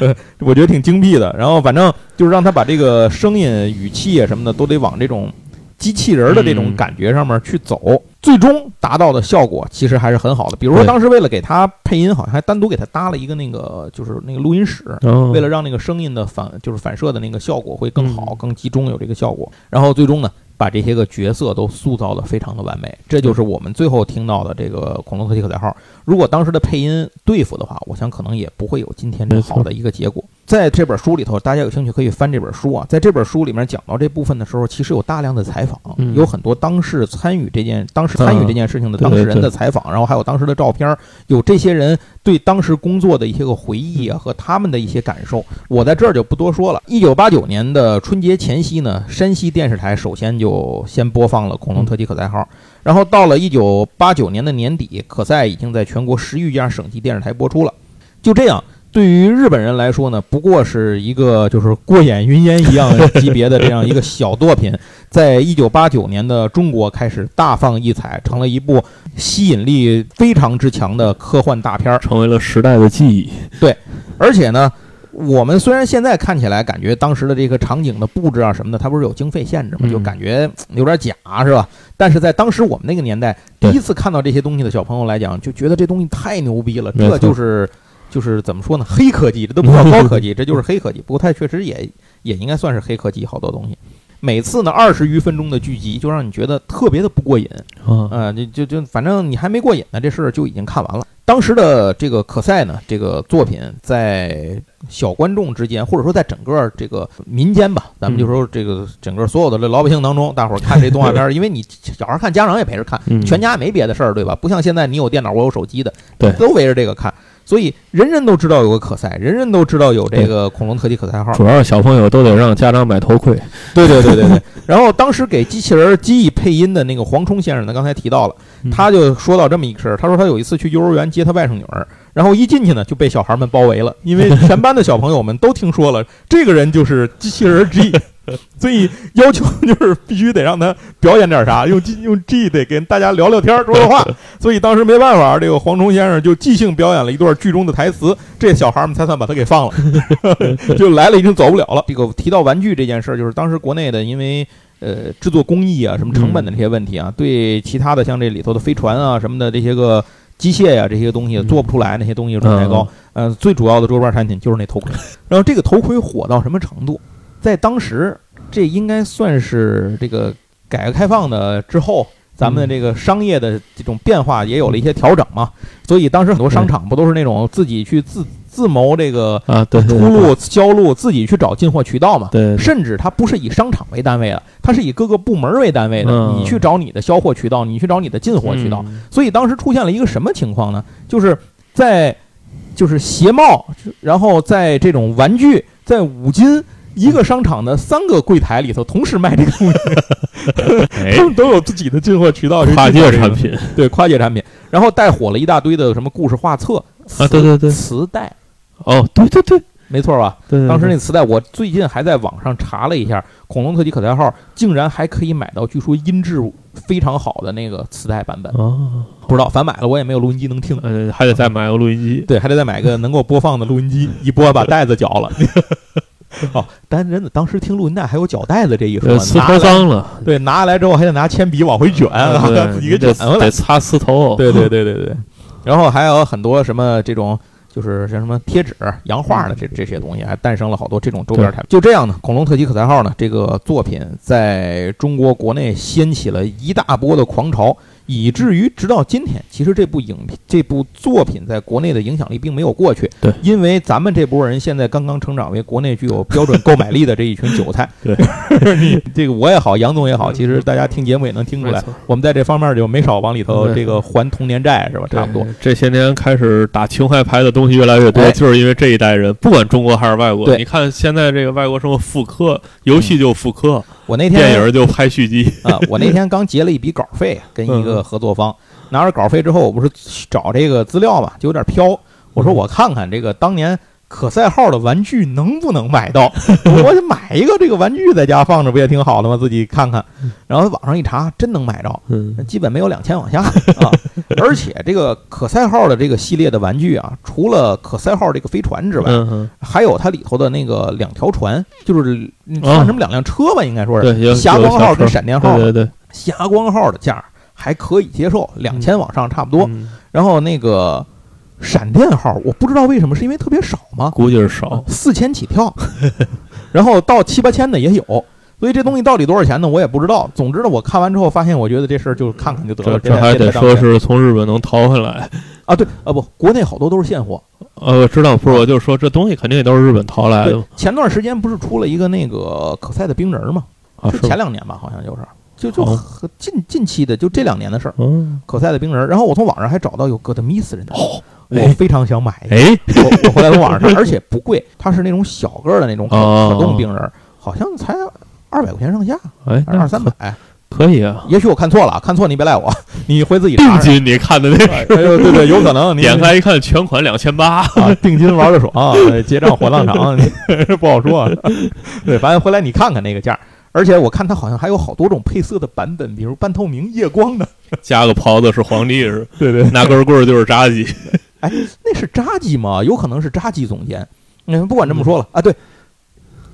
呃 我觉得挺精辟的。然后反正就是让他把这个声音、语气啊什么的都得往这种机器人的这种嗯感觉上面去走，最终达到的效果其实还是很好的。比如说当时为了给他配音，好像还单独给他搭了一个那个就是那个录音室。嗯为了让那个声音的反就是反射的那个效果会更好、嗯更集中，有这个效果。然后最终呢，把这些个角色都塑造的非常的完美，这就是我们最后听到的这个《恐龙特技可赛号》。如果当时的配音对付的话，我想可能也不会有今天这么好的一个结果。在这本书里头，大家有兴趣可以翻这本书啊。在这本书里面讲到这部分的时候，其实有大量的采访，嗯有很多当事参与这件、当时参与这件事情的当事人的采访，然后还有当时的照片，有这些人对当时工作的一些个回忆啊和他们的一些感受。我在这儿就不多说了。一九八九年的春节前夕呢，山西电视台首先就先播放了《恐龙特级可赛号》，然后到了一九八九年的年底，可赛已经在全国十余家省级电视台播出了。就这样，对于日本人来说呢，不过是一个就是过眼云烟一样级别的这样一个小作品，在一九八九年的中国开始大放异彩，成了一部吸引力非常之强的科幻大片儿。成为了时代的记忆。对而且呢，我们虽然现在看起来感觉当时的这个场景的布置啊什么的，它不是有经费限制嘛，嗯就感觉 有点假，是吧？但是在当时我们那个年代，第一次看到这些东西的小朋友来讲，就觉得这东西太牛逼了，这就是。就是怎么说呢？黑科技，这都不叫高科技，这就是黑科技。不过它确实也也应该算是黑科技，好多东西。每次呢二十余分钟的剧集，就让你觉得特别的不过瘾。啊，呃，就就就反正你还没过瘾呢，这事儿就已经看完了。当时的这个可赛呢，这个作品在小观众之间，或者说在整个这个民间吧，咱们就说这个整个所有的这老百姓当中，大伙儿看这动画片儿，因为你小孩儿看，家长也陪着看，嗯全家没别的事儿，对吧？不像现在你有电脑，我有手机的，对都围着这个看，所以人人都知道有个可赛，人人都知道有这个恐龙特技可赛号。主要是小朋友都得让家长买头盔。对对对对对。然后当时给机器人机翼配音的那个黄冲先生呢，刚才提到了，嗯他就说到这么一个事儿，他说他有一次去幼儿园接他外甥女儿，然后一进去呢就被小孩们包围了，因为全班的小朋友们都听说了这个人就是机器人 G，所以要求 就是必须得让他表演点啥，用 G 用 G 得跟大家聊聊天说说话，所以当时没办法，这个黄冲先生就即兴表演了一段剧中的台词，这小孩们才算把他给放了，就来了已经走不了了。这个提到玩具这件事儿，就是当时国内的因为。呃，制作工艺啊，什么成本的这些问题啊，对其他的像这里头的飞船啊什么的这些个机械呀、这些东西嗯做不出来，那些东西成本太高。呃，最主要的桌面产品就是那头盔。然后这个头盔火到什么程度？在当时，这应该算是这个改革开放的之后，咱们的这个商业的这种变化也有了一些调整嘛。所以当时很多商场不都是那种自己去自自谋这个啊，对对出路销路，自己去找进货渠道嘛。对，对甚至它不是以商场为单位的，它是以各个部门为单位的。嗯你去找你的销货渠道，你去找你的进货渠道。嗯所以当时出现了一个什么情况呢？就是在就是鞋帽，然后在这种玩具，在五金一个商场的三个柜台里头同时卖这个东西，哎 他，们都有自己的进货渠道，跨界产品对跨界产品，然后带火了一大堆的什么故事画册啊，对对对，磁带，哦，对对对，没错吧？对对当时那磁带，我最近还在网上查了一下，恐龙特辑可赛号竟然还可以买到，据说音质非常好的那个磁带版本，哦，不知道，反买了我也没有录音机能听。呃，还得再买个录音机，对，还得再买个能够播放的录音机，一播把袋子绞了。哦，但真的，当时听录音带还有胶带的这一说呃，，磁头脏了，对，拿下来之后还得拿铅笔往回卷，啊 对自己给得卷回来得。擦磁头，对对对对对，然后还有很多什么这种。就是像什么贴纸、洋画的这这些东西，还诞生了好多这种周边产品。就这样呢，恐龙特级可赛号呢，这个作品在中国国内掀起了一大波的狂潮，以至于直到今天，其实这部影片、这部作品在国内的影响力并没有过去。对因为咱们这波人现在刚刚成长为国内具有标准购买力的这一群韭菜。对，你这个我也好，杨总也好，其实大家听节目也能听出来，我们在这方面就没少往里头这个还童年债，是吧？差不多。这些年开始打情怀牌的东西越来越多，哎就是因为这一代人，不管中国还是外国，你看现在这个外国什么复刻，游戏就复刻，我那天电影就拍续集，啊，我那 天刚结了一笔稿费，跟一嗯个合作方拿着稿费之后，我不是找这个资料嘛，就有点飘。我说嗯我看看这个当年可赛号的玩具能不能买到，我就买一个这个玩具在家放着，不也挺好的吗？自己看看，然后网上一查，真能买着。嗯，基本没有两千往下啊，而且这个可赛号的这个系列的玩具啊，除了可赛号这个飞船之外，还有它里头的那个两条船，就是嗯哦算什么两辆车吧，应该说是霞光号跟闪电号。对对对，霞光号的价儿还可以接受，两千往上差不多。嗯然后那个闪电号，我不知道为什么，是因为特别少吗？估计是少，四千起跳，然后到七八千的也有。所以这东西到底多少钱呢？我也不知道。总之呢，我看完之后发现，我觉得这事儿就看看就得了。这这还得说是从日本能淘回来。啊，对啊，不，国内好多都是现货。呃，我知道，不是，我就说这东西肯定也都是日本淘来的，前段时间不是出了一个那个可赛的冰人儿吗？啊，是？前两年吧，好像就是，就就哦很近近期的，就这两年的事儿。嗯，可赛的冰人儿，然后我从网上还找到有哥德米斯人的，哦，我哎非常想买。哎，我我后来从网上查，而且不贵，它是那种小个儿的那种可哦可动冰人儿，好像才二百块钱上下，哎，二三百。可以啊。也许我看错了，看错你别赖我，你回自己定查查。金你看的那哎呦，对对，有可能你 点开一看，全款两千八。啊，定金玩的爽，呃结账火葬场，不好说。对，反正回来你看看那个价儿，而且我看它好像还有好多种配色的版本，比如半透明、夜光的。加个袍子是皇帝是，对对，拿根棍儿就是炸鸡。那是扎基吗？有可能是扎基总监。嗯，不管这么说了啊，对，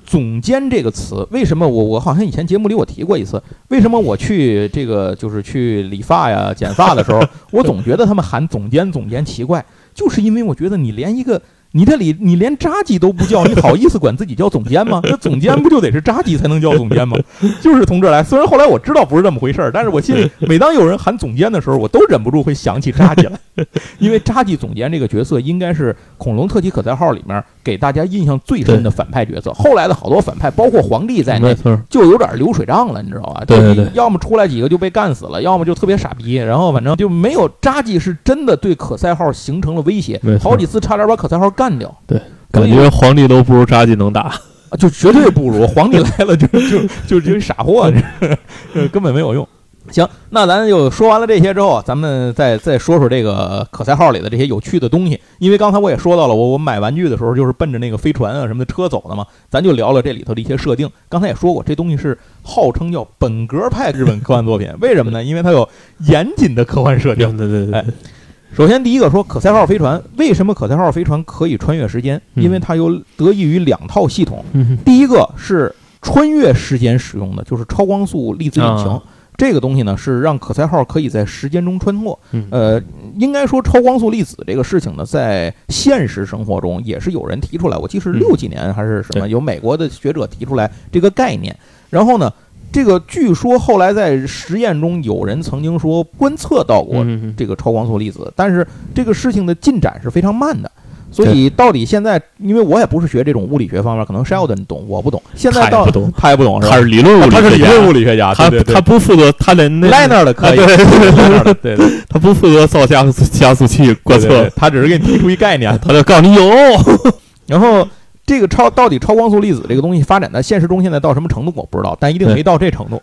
总监这个词，为什么我我好像以前节目里我提过一次，为什么我去这个就是去理发呀、剪发的时候，我总觉得他们喊总监总监奇怪，就是因为我觉得你连一个。你这里你连扎基都不叫，你好意思管自己叫总监吗？那总监不就得是扎基才能叫总监吗？就是从这儿来。虽然后来我知道不是这么回事儿，但是我心里每当有人喊总监的时候，我都忍不住会想起扎基来。因为扎基总监这个角色应该是《恐龙特级可赛号》里面给大家印象最深的反派角色。后来的好多反派，包括皇帝在内，就有点流水账了，你知道吧？对对对要么出来几个就被干死了，要么就特别傻逼，然后反正就没有扎基是真的对可赛号形成了威胁好几次差点把可赛号干掉。对感觉皇帝都不如扎基能打。啊，就绝对不如皇帝来了就就就就傻货，这根本没有用。行，那咱就说完了这些之后，咱们再再说说这个可赛号里的这些有趣的东西。因为刚才我也说到了，我我买玩具的时候就是奔着那个飞船啊什么的车走的嘛，咱就聊聊这里头的一些设定。刚才也说过，这东西是号称叫本格派日本科幻作品，为什么呢？因为它有严谨的科幻设定对。对对哎首先，第一个说可赛号飞船，为什么可赛号飞船可以穿越时间？嗯因为它有得益于两套系统。嗯第一个是穿越时间使用的，就是超光速粒子引擎。啊这个东西呢，是让可赛号可以在时间中穿梭。嗯呃，应该说超光速粒子这个事情呢，在现实生活中也是有人提出来。我记得是嗯六几年还是什么，有美国的学者提出来这个概念。然后呢，这个据说后来在实验中有人曾经说观测到过嗯这个超光速粒子，但是这个事情的进展是非常慢的。所以到底现在，因为我也不是学这种物理学方面，可能 Sheldon 懂，我不懂。现在到他也不懂他也不懂是吧？他是理论物理他是理学家论物理学家，他他不负责他的那 Liner 的可以，啊对对对 他不负责造加速加速器观测，他只是给你提出一概念，他就告诉你有。然后这个超到底超光速粒子这个东西发展到现实中现在到什么程度我不知道，但一定没到这程度。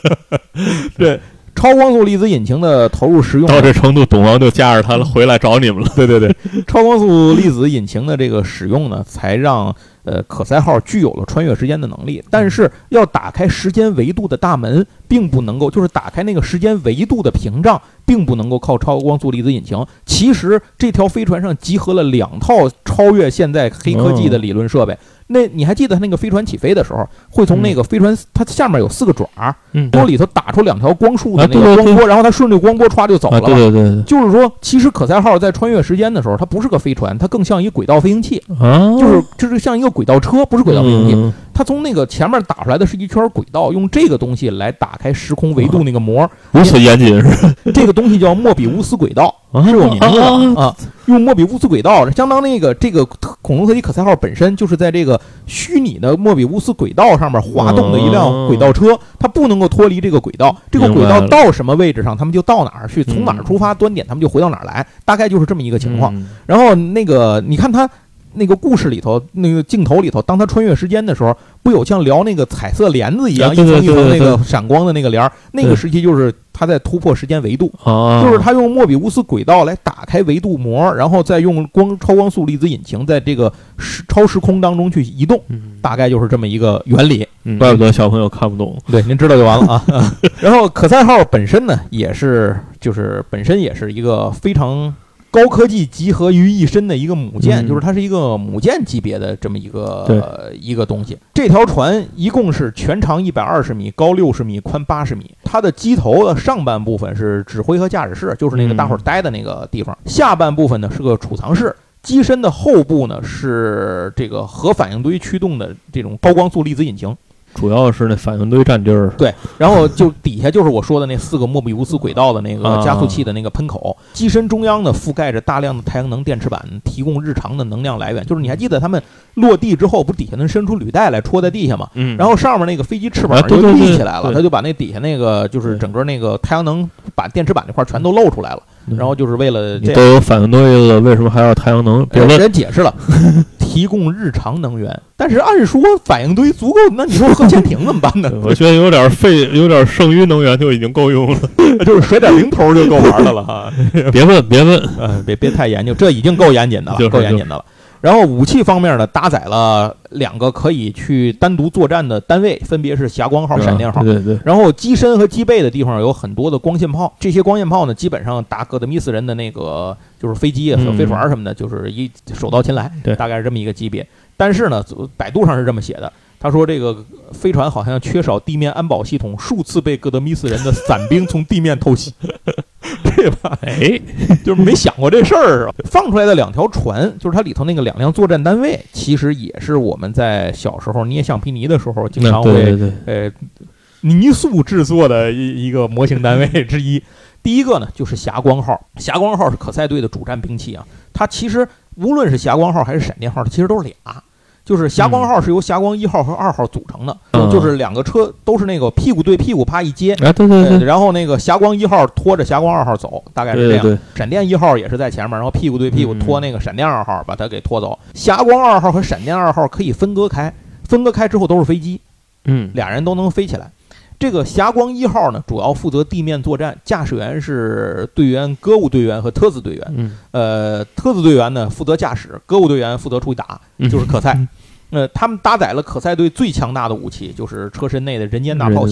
对，超光速粒子引擎的投入使用到这程度，董王就驾着它了回来找你们了。对 对对，超光速粒子引擎的这个使用呢，才让呃可赛号具有了穿越时间的能力。但是要打开时间维度的大门，并不能够，就是打开那个时间维度的屏障，并不能够靠超光速粒子引擎。其实这条飞船上集合了两套超越现在黑科技的理论设备。那你还记得他那个飞船起飞的时候，会从那个飞船它下面有四个爪儿，嗯往里头打出两条光束的那个光波，然后它顺着光波歘就走了。对对对就是说，其实可赛号在穿越时间的时候，它不是个飞船，它更像一轨道飞行器，啊，就是就是像一个轨道车，不是轨道飞行器。嗯它从那个前面打出来的是一圈轨道，用这个东西来打开时空维度那个膜，如此严谨是？这个东西叫莫比乌斯轨道，啊是有名字的啊啊。用莫比乌斯轨道，相当那个这个恐龙特级可赛号本身就是在这个虚拟的莫比乌斯轨道上面滑动的一辆轨道车，它不能够脱离这个轨道。这个轨道到什么位置上，他们就到哪儿去，从哪儿出发，端点他们就回到哪儿来，大概就是这么一个情况。嗯然后那个，你看他那个故事里头，那个镜头里头，当他穿越时间的时候，不有像聊那个彩色帘子一样，一层一层那个闪光的那个帘儿，那个时期就是他在突破时间维度，啊，就是他用莫比乌斯轨道来打开维度膜，然后再用光超光速粒子引擎在这个时超时空当中去移动，嗯，大概就是这么一个原理。嗯怪不得小朋友看不懂。对，您知道就完了啊。然后可赛号本身呢，也是就是本身也是一个非常高科技集合于一身的一个母舰，嗯就是它是一个母舰级别的这么一个呃一个东西。这条船一共是全长一百二十米，高六十米，宽八十米。它的机头的上半部分是指挥和驾驶室，就是那个嗯大伙儿待的那个地方；下半部分呢是个储藏室。机身的后部呢是这个核反应堆驱动的这种高光速粒子引擎。主要是那反应堆占地儿，对，然后就底下就是我说的那四个莫比乌斯轨道的那个啊加速器的那个喷口，机身中央呢覆盖着大量的太阳能电池板，提供日常的能量来源。就是你还记得他们落地之后，不底下能伸出履带来戳在地下吗？嗯，然后上面那个飞机翅膀就立起来了，对他就把那底下那个就是整个那个太阳能板电池板那块全都露出来了。然后就是为了你这，都有反应堆了，为什么还要太阳能？别人解释了，提供日常能源。但是按说反应堆足够，那你说核潜艇怎么办呢？我觉得有点费，有点剩余能源就已经够用了。就是甩点零头就够玩的了哈。别问，别问，呃，别别太研究，这已经够严谨的了，就是够严谨的了。然后武器方面呢，搭载了两个可以去单独作战的单位，分别是霞光号、闪电号。对对对，然后机身和机背的地方有很多的光线炮，这些光线炮呢，基本上打戈德米斯人的那个就是飞机啊、和飞船什么的，就是一手到擒来，对大概是这么一个级别。但是呢，百度上是这么写的，他说这个飞船好像缺少地面安保系统，数次被戈德米斯人的伞兵从地面偷袭，对吧？哎，就是没想过这事儿啊。放出来的两条船，就是它里头那个两辆作战单位，其实也是我们在小时候捏橡皮泥的时候经常会呃泥塑制作的一一个模型单位之一。第一个呢，就是霞光号。霞光号是可赛队的主战兵器啊。它其实无论是霞光号还是闪电号，它其实都是俩。就是霞光号是由霞光一号和二号组成的，嗯就是两个车都是那个屁股对屁股啪一接，哎，对对呃对，然后那个霞光一号拖着霞光二号走，大概是这样。对对对，闪电一号也是在前面，然后屁股对屁股嗯拖那个闪电二号，把它给拖走。霞光二号和闪电二号可以分割开，分割开之后都是飞机，嗯，俩人都能飞起来。这个霞光一号呢，主要负责地面作战，驾驶员是队员歌舞队员和特子队员。嗯，呃，特子队员呢负责驾驶，歌舞队员负责出去打，嗯就是可赛嗯。呃，他们搭载了可赛队最强大的武器，就是车身内的人间大炮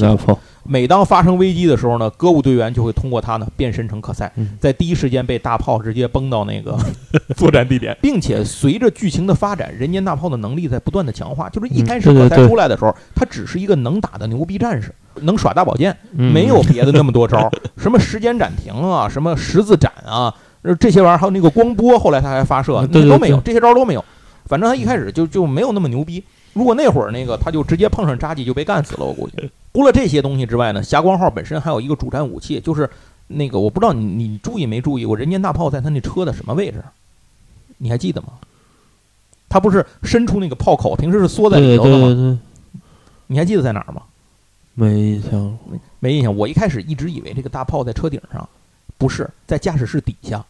每当发生危机的时候呢，歌舞队员就会通过它呢变身成可赛，嗯在第一时间被大炮直接崩到那个 作战地点，并且随着剧情的发展，人间大炮的能力在不断的强化。就是一开始可赛出来的时候，他只是一个能打的牛逼战士，能耍大宝剑，嗯没有 别的那么多招儿，什么时间暂停啊，什么十字斩啊，呃这些玩意儿，还有那个光波，后来他还发射，那都没有，这些招儿都没有。反正他一开始就就没有那么牛逼。如果那会儿那个他就直接碰上扎基就被干死了，我估计。除了这些东西之外呢，霞光号本身还有一个主战武器，就是那个我不知道你你注意没注意过，人间大炮在他那车的什么位置？你还记得吗？他不是伸出那个炮口，平时是缩在里头的吗？对对，你还记得在哪儿吗？没印象。没印象。我一开始一直以为这个大炮在车顶上，不是在驾驶室底下，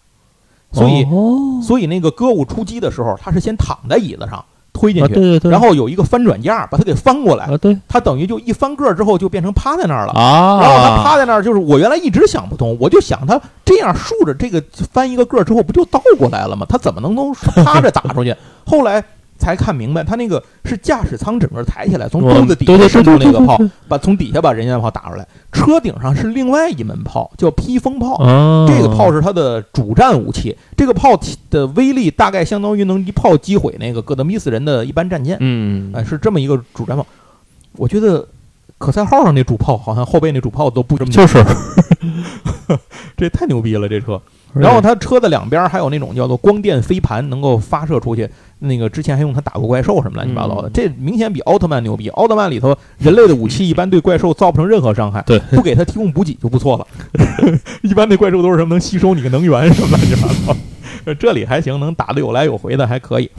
所以、哦所以那个歌舞出击的时候，他是先躺在椅子上推进啊，去，对对对，然后有一个翻转架把他给翻过来，啊对他等于就一翻个儿之后就变成趴在那儿了。啊，然后他趴在那儿，就是我原来一直想不通，我就想他这样竖着这个翻一个个之后，不就倒过来了吗？他怎么能能趴着打出去？后来才看明白，他那个是驾驶舱整个抬起来，从哦肚子底下伸出那个炮，把从底下把人家的炮打出来。车顶上是另外一门炮，叫披风炮。啊，这个炮是它的主战武器，这个炮的威力大概相当于能一炮击毁那个戈德米斯人的一般战舰。嗯，哎，是这么一个主战炮。我觉得可赛号上那主炮好像后背那主炮都不这么牛，就是，这太牛逼了这车。然后它车的两边还有那种叫做光电飞盘，能够发射出去。那个之前还用它打过怪兽什么乱七八糟的，嗯这明显比奥特曼牛逼。奥特曼里头人类的武器一般对怪兽造不成任何伤害，对不给它提供补给就不错了。一般那怪兽都是什么能吸收你的能源什么乱七八糟，呃这里还行，能打得有来有回的还可以。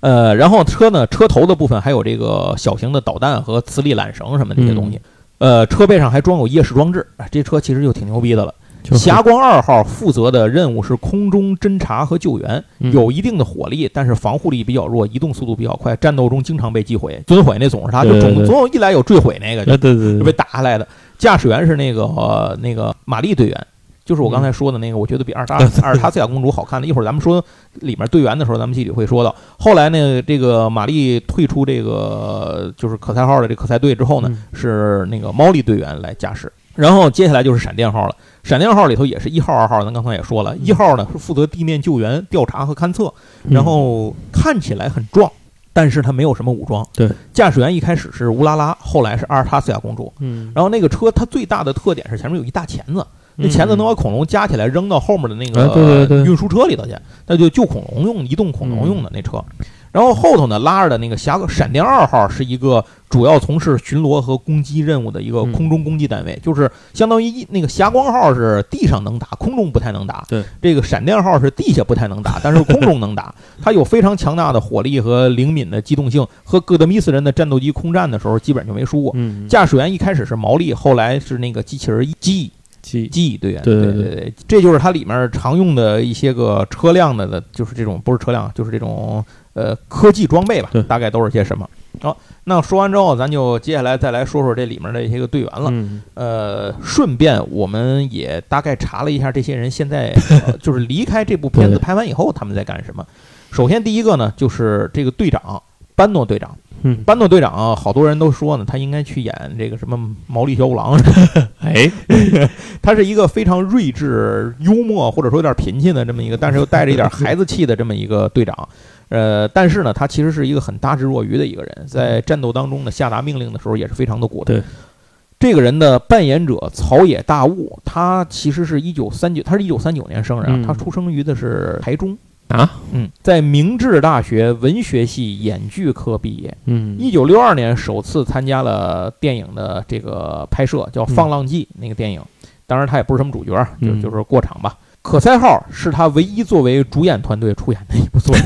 呃，然后车呢，车头的部分还有这个小型的导弹和磁力缆绳什么这些东西。呃，车背上还装有夜视装置，啊这车其实就挺牛逼的了。就是霞光二号负责的任务是空中侦察和救援，嗯有一定的火力，但是防护力比较弱，移动速度比较快，战斗中经常被击毁。损毁那总是他，就总总有一来有坠毁那个，就哎对对就被，打下来的。驾驶员是那个、呃那个玛丽队员，就是我刚才说的那个，我觉得比阿尔塔嗯阿尔塔斯亚公主好看的。一会儿咱们说里面队员的时候，咱们具体会说到。后来呢，这个玛丽退出这个就是可赛号的这个可赛队之后呢，嗯是那个猫力队员来驾驶。然后接下来就是闪电号了。闪电号里头也是一号、二号，咱刚才也说了，一号呢是负责地面救援、调查和勘测，嗯然后看起来很壮，但是它没有什么武装。对，驾驶员一开始是乌拉拉，后来是阿尔塔斯亚公主。嗯，然后那个车它最大的特点是前面有一大钳子，那钳子能把恐龙夹起来扔到后面的那个运输车里头去，那就救恐龙用，移动恐龙用的那车。然后后头呢拉着的那个峡闪电二号是一个主要从事巡逻和攻击任务的一个嗯空中攻击单位，就是相当于一那个霞光号是地上能打，空中不太能打。对，这个闪电号是地下不太能打，但是空中能打。它有非常强大的火力和灵敏的机动性，和戈德米斯人的战斗机空战的时候基本就没输过。嗯，驾驶员一开始是毛利，后来是那个机器人机机翼队员。对对对对，这就是它里面常用的一些个车辆的的，就是这种不是车辆，就是这种呃科技装备吧，大概都是些什么。好，那说完之后，咱就接下来再来说说这里面的一些个队员了。嗯呃，顺便我们也大概查了一下这些人现在、呃就是离开这部片子拍完以后他们在干什么。首先第一个呢，就是这个队长班诺队长。嗯，班诺队长啊，好多人都说呢，他应该去演这个什么毛利小五郎。哎，他是一个非常睿智、幽默，或者说有点贫气的这么一个，但是又带着一点孩子气的这么一个队长。呃，但是呢，他其实是一个很大智若愚的一个人，在战斗当中呢，下达命令的时候也是非常的果断。对，这个人的扮演者草野大悟，他其实是一九三九，他是一九三九年生人啊，嗯他出生于的是台中。啊，嗯，在明治大学文学系演剧科毕业。嗯，一九六二年首次参加了电影的这个拍摄，叫《放浪记》那个电影。当然，他也不是什么主角，就嗯就是过场吧。可赛号是他唯一作为主演团队出演的一部作品。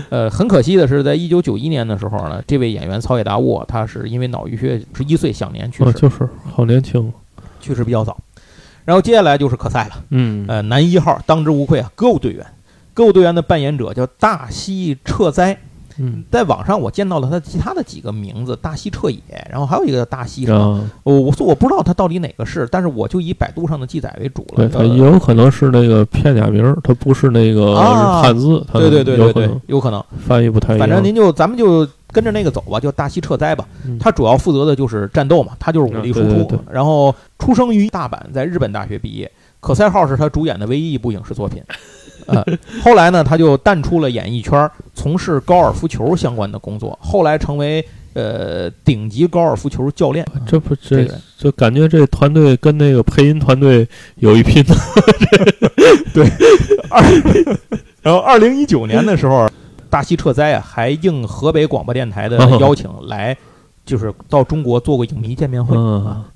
呃，很可惜的是，在一九九一年的时候呢，这位演员草野达沃，他是因为脑淤血，十一岁享年去世，啊就是好年轻，去世比较早。然后接下来就是可赛了，嗯呃，男一号当之无愧啊，歌舞队员。歌舞队员的扮演者叫大西彻哉，嗯在网上我见到了他其他的几个名字，大西彻也，然后还有一个叫大西什么，啊，我我说我不知道他到底哪个是，但是我就以百度上的记载为主了。对，也有可能是那个片假名他，不是那个啊汉字，它对对对对对有可能，有可能。翻译不太一样。反正您就咱们就跟着那个走吧，叫大西彻哉吧。嗯他主要负责的就是战斗嘛，他就是武力输出。啊对对对然后出生于大阪，在日本大学毕业。可赛号是他主演的唯一一部影视作品。呃，后来呢，他就淡出了演艺圈，从事高尔夫球相关的工作。后来成为呃顶级高尔夫球教练。这不这这个就感觉这团队跟那个配音团队有一拼。对，二然后，二零一九年的时候，大西彻哉啊，还应河北广播电台的哦邀请来，就是到中国做过影迷见面会。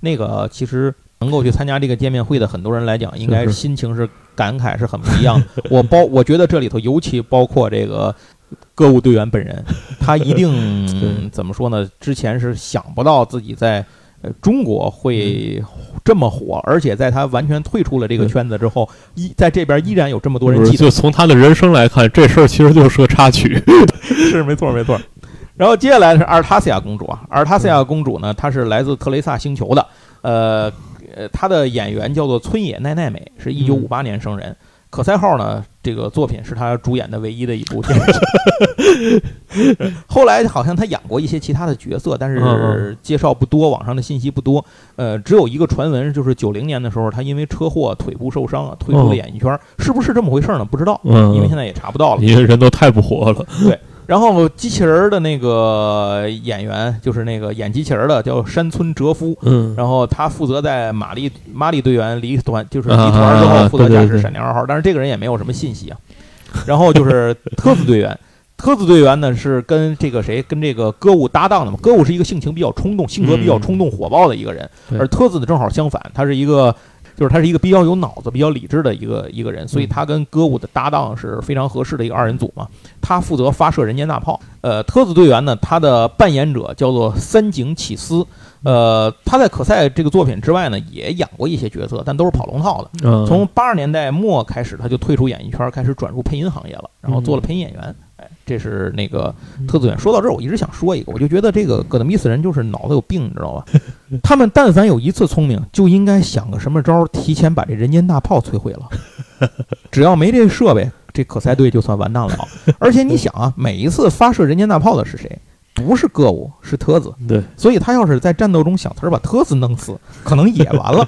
那个其实能够去参加这个见面会的很多人来讲，应该是心情是感慨是很不一样的。我包，我觉得这里头尤其包括这个歌舞队员本人，他一定怎么说呢？之前是想不到自己在呃中国会这么火，而且在他完全退出了这个圈子之后，依在这边依然有这么多人记得就从他的人生来看，这事儿其实就是个插曲。是没错没错。然后接下来是阿尔塔西亚公主啊，阿尔塔西亚公主呢，她是来自特雷萨星球的，呃呃，他的演员叫做村野奈奈美，是一九五八年生人。可赛号呢，这个作品是他主演的唯一的一部电视剧。后来好像他演过一些其他的角色，但嗯是介绍不多，网上的信息不多。呃，只有一个传闻，就是九零年的时候，他因为车祸腿部受伤啊，退出了哦演艺圈，是不是这么回事呢？不知道，嗯，因为现在也查不到了。因为人都太不活了。然后机器人儿的那个演员就是那个演机器人儿的，叫山村哲夫。嗯，然后他负责在玛丽玛丽队员离团，就是离啊团之后负责驾驶闪电二号，但是这个人也没有什么信息啊。然后就是特子队员，特子队员呢是跟这个谁跟这个歌舞搭档的嘛？歌舞是一个性情比较冲动、性格比较冲动、火爆的一个人，对而特子呢正好相反，他是一个。就是他是一个比较有脑子、比较理智的一个一个人，所以他跟歌舞的搭档是非常合适的一个二人组嘛。他负责发射人间大炮。呃，特子队员呢，他的扮演者叫做三井启司。呃，他在可赛这个作品之外呢，也演过一些角色，但都是跑龙套的。嗯从八十年代末开始，他就退出演艺圈，开始转入配音行业了，然后做了配音演员。哎，这是那个特子员。说到这儿，我一直想说一个，我就觉得这个戈德米斯人就是脑子有病，你知道吧？他们但凡有一次聪明，就应该想个什么招儿，提前把这人间大炮摧毁了。只要没这设备，这可赛队就算完蛋了。而且你想啊，每一次发射人间大炮的是谁？不是个物，是特子。对，所以他要是在战斗中想词儿把特子弄死，可能也完了，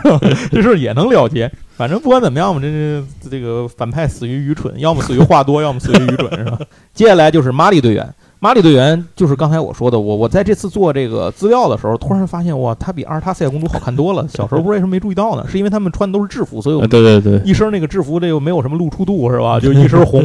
这事儿也能了结。反正不管怎么样吧，这这这个反派死于愚蠢，要么死于话多，要么死于愚蠢，是吧？接下来就是玛丽队员，玛丽队员就是刚才我说的，我我在这次做这个资料的时候，突然发现哇，她比阿尔塔赛亚公主好看多了。小时候不知道为什么没注意到呢？是因为他们穿的都是制服，所以我啊们对对对，一身那个制服，这又没有什么露出度，是吧？就一身红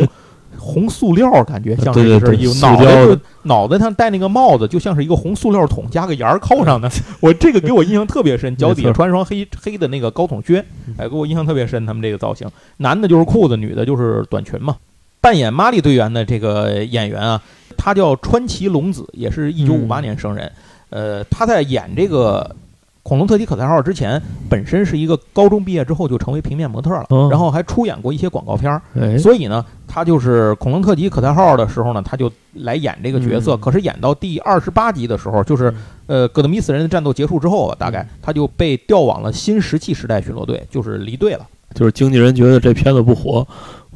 红塑料，感觉像是一身衣服，脑袋就脑袋上戴那个帽子，就像是一个红塑料桶加个沿儿扣上的。我这个给我印象特别深，脚底下穿双黑黑的那个高筒靴，哎，给我印象特别深。他们这个造型，男的就是裤子，女的就是短裙嘛。扮演玛丽队员的这个演员啊，他叫川崎龙子，也是一九五八嗯年生人。呃，他在演这个恐龙特级可赛号之前，本身是一个高中毕业之后就成为平面模特了，哦然后还出演过一些广告片儿。哎，所以呢，他就是恐龙特级可赛号的时候呢，他就来演这个角色。嗯可是演到第二十八集的时候，就是呃戈德米斯人的战斗结束之后吧，大概他就被调往了新石器时代巡逻队，就是离队了。就是经纪人觉得这片子不火，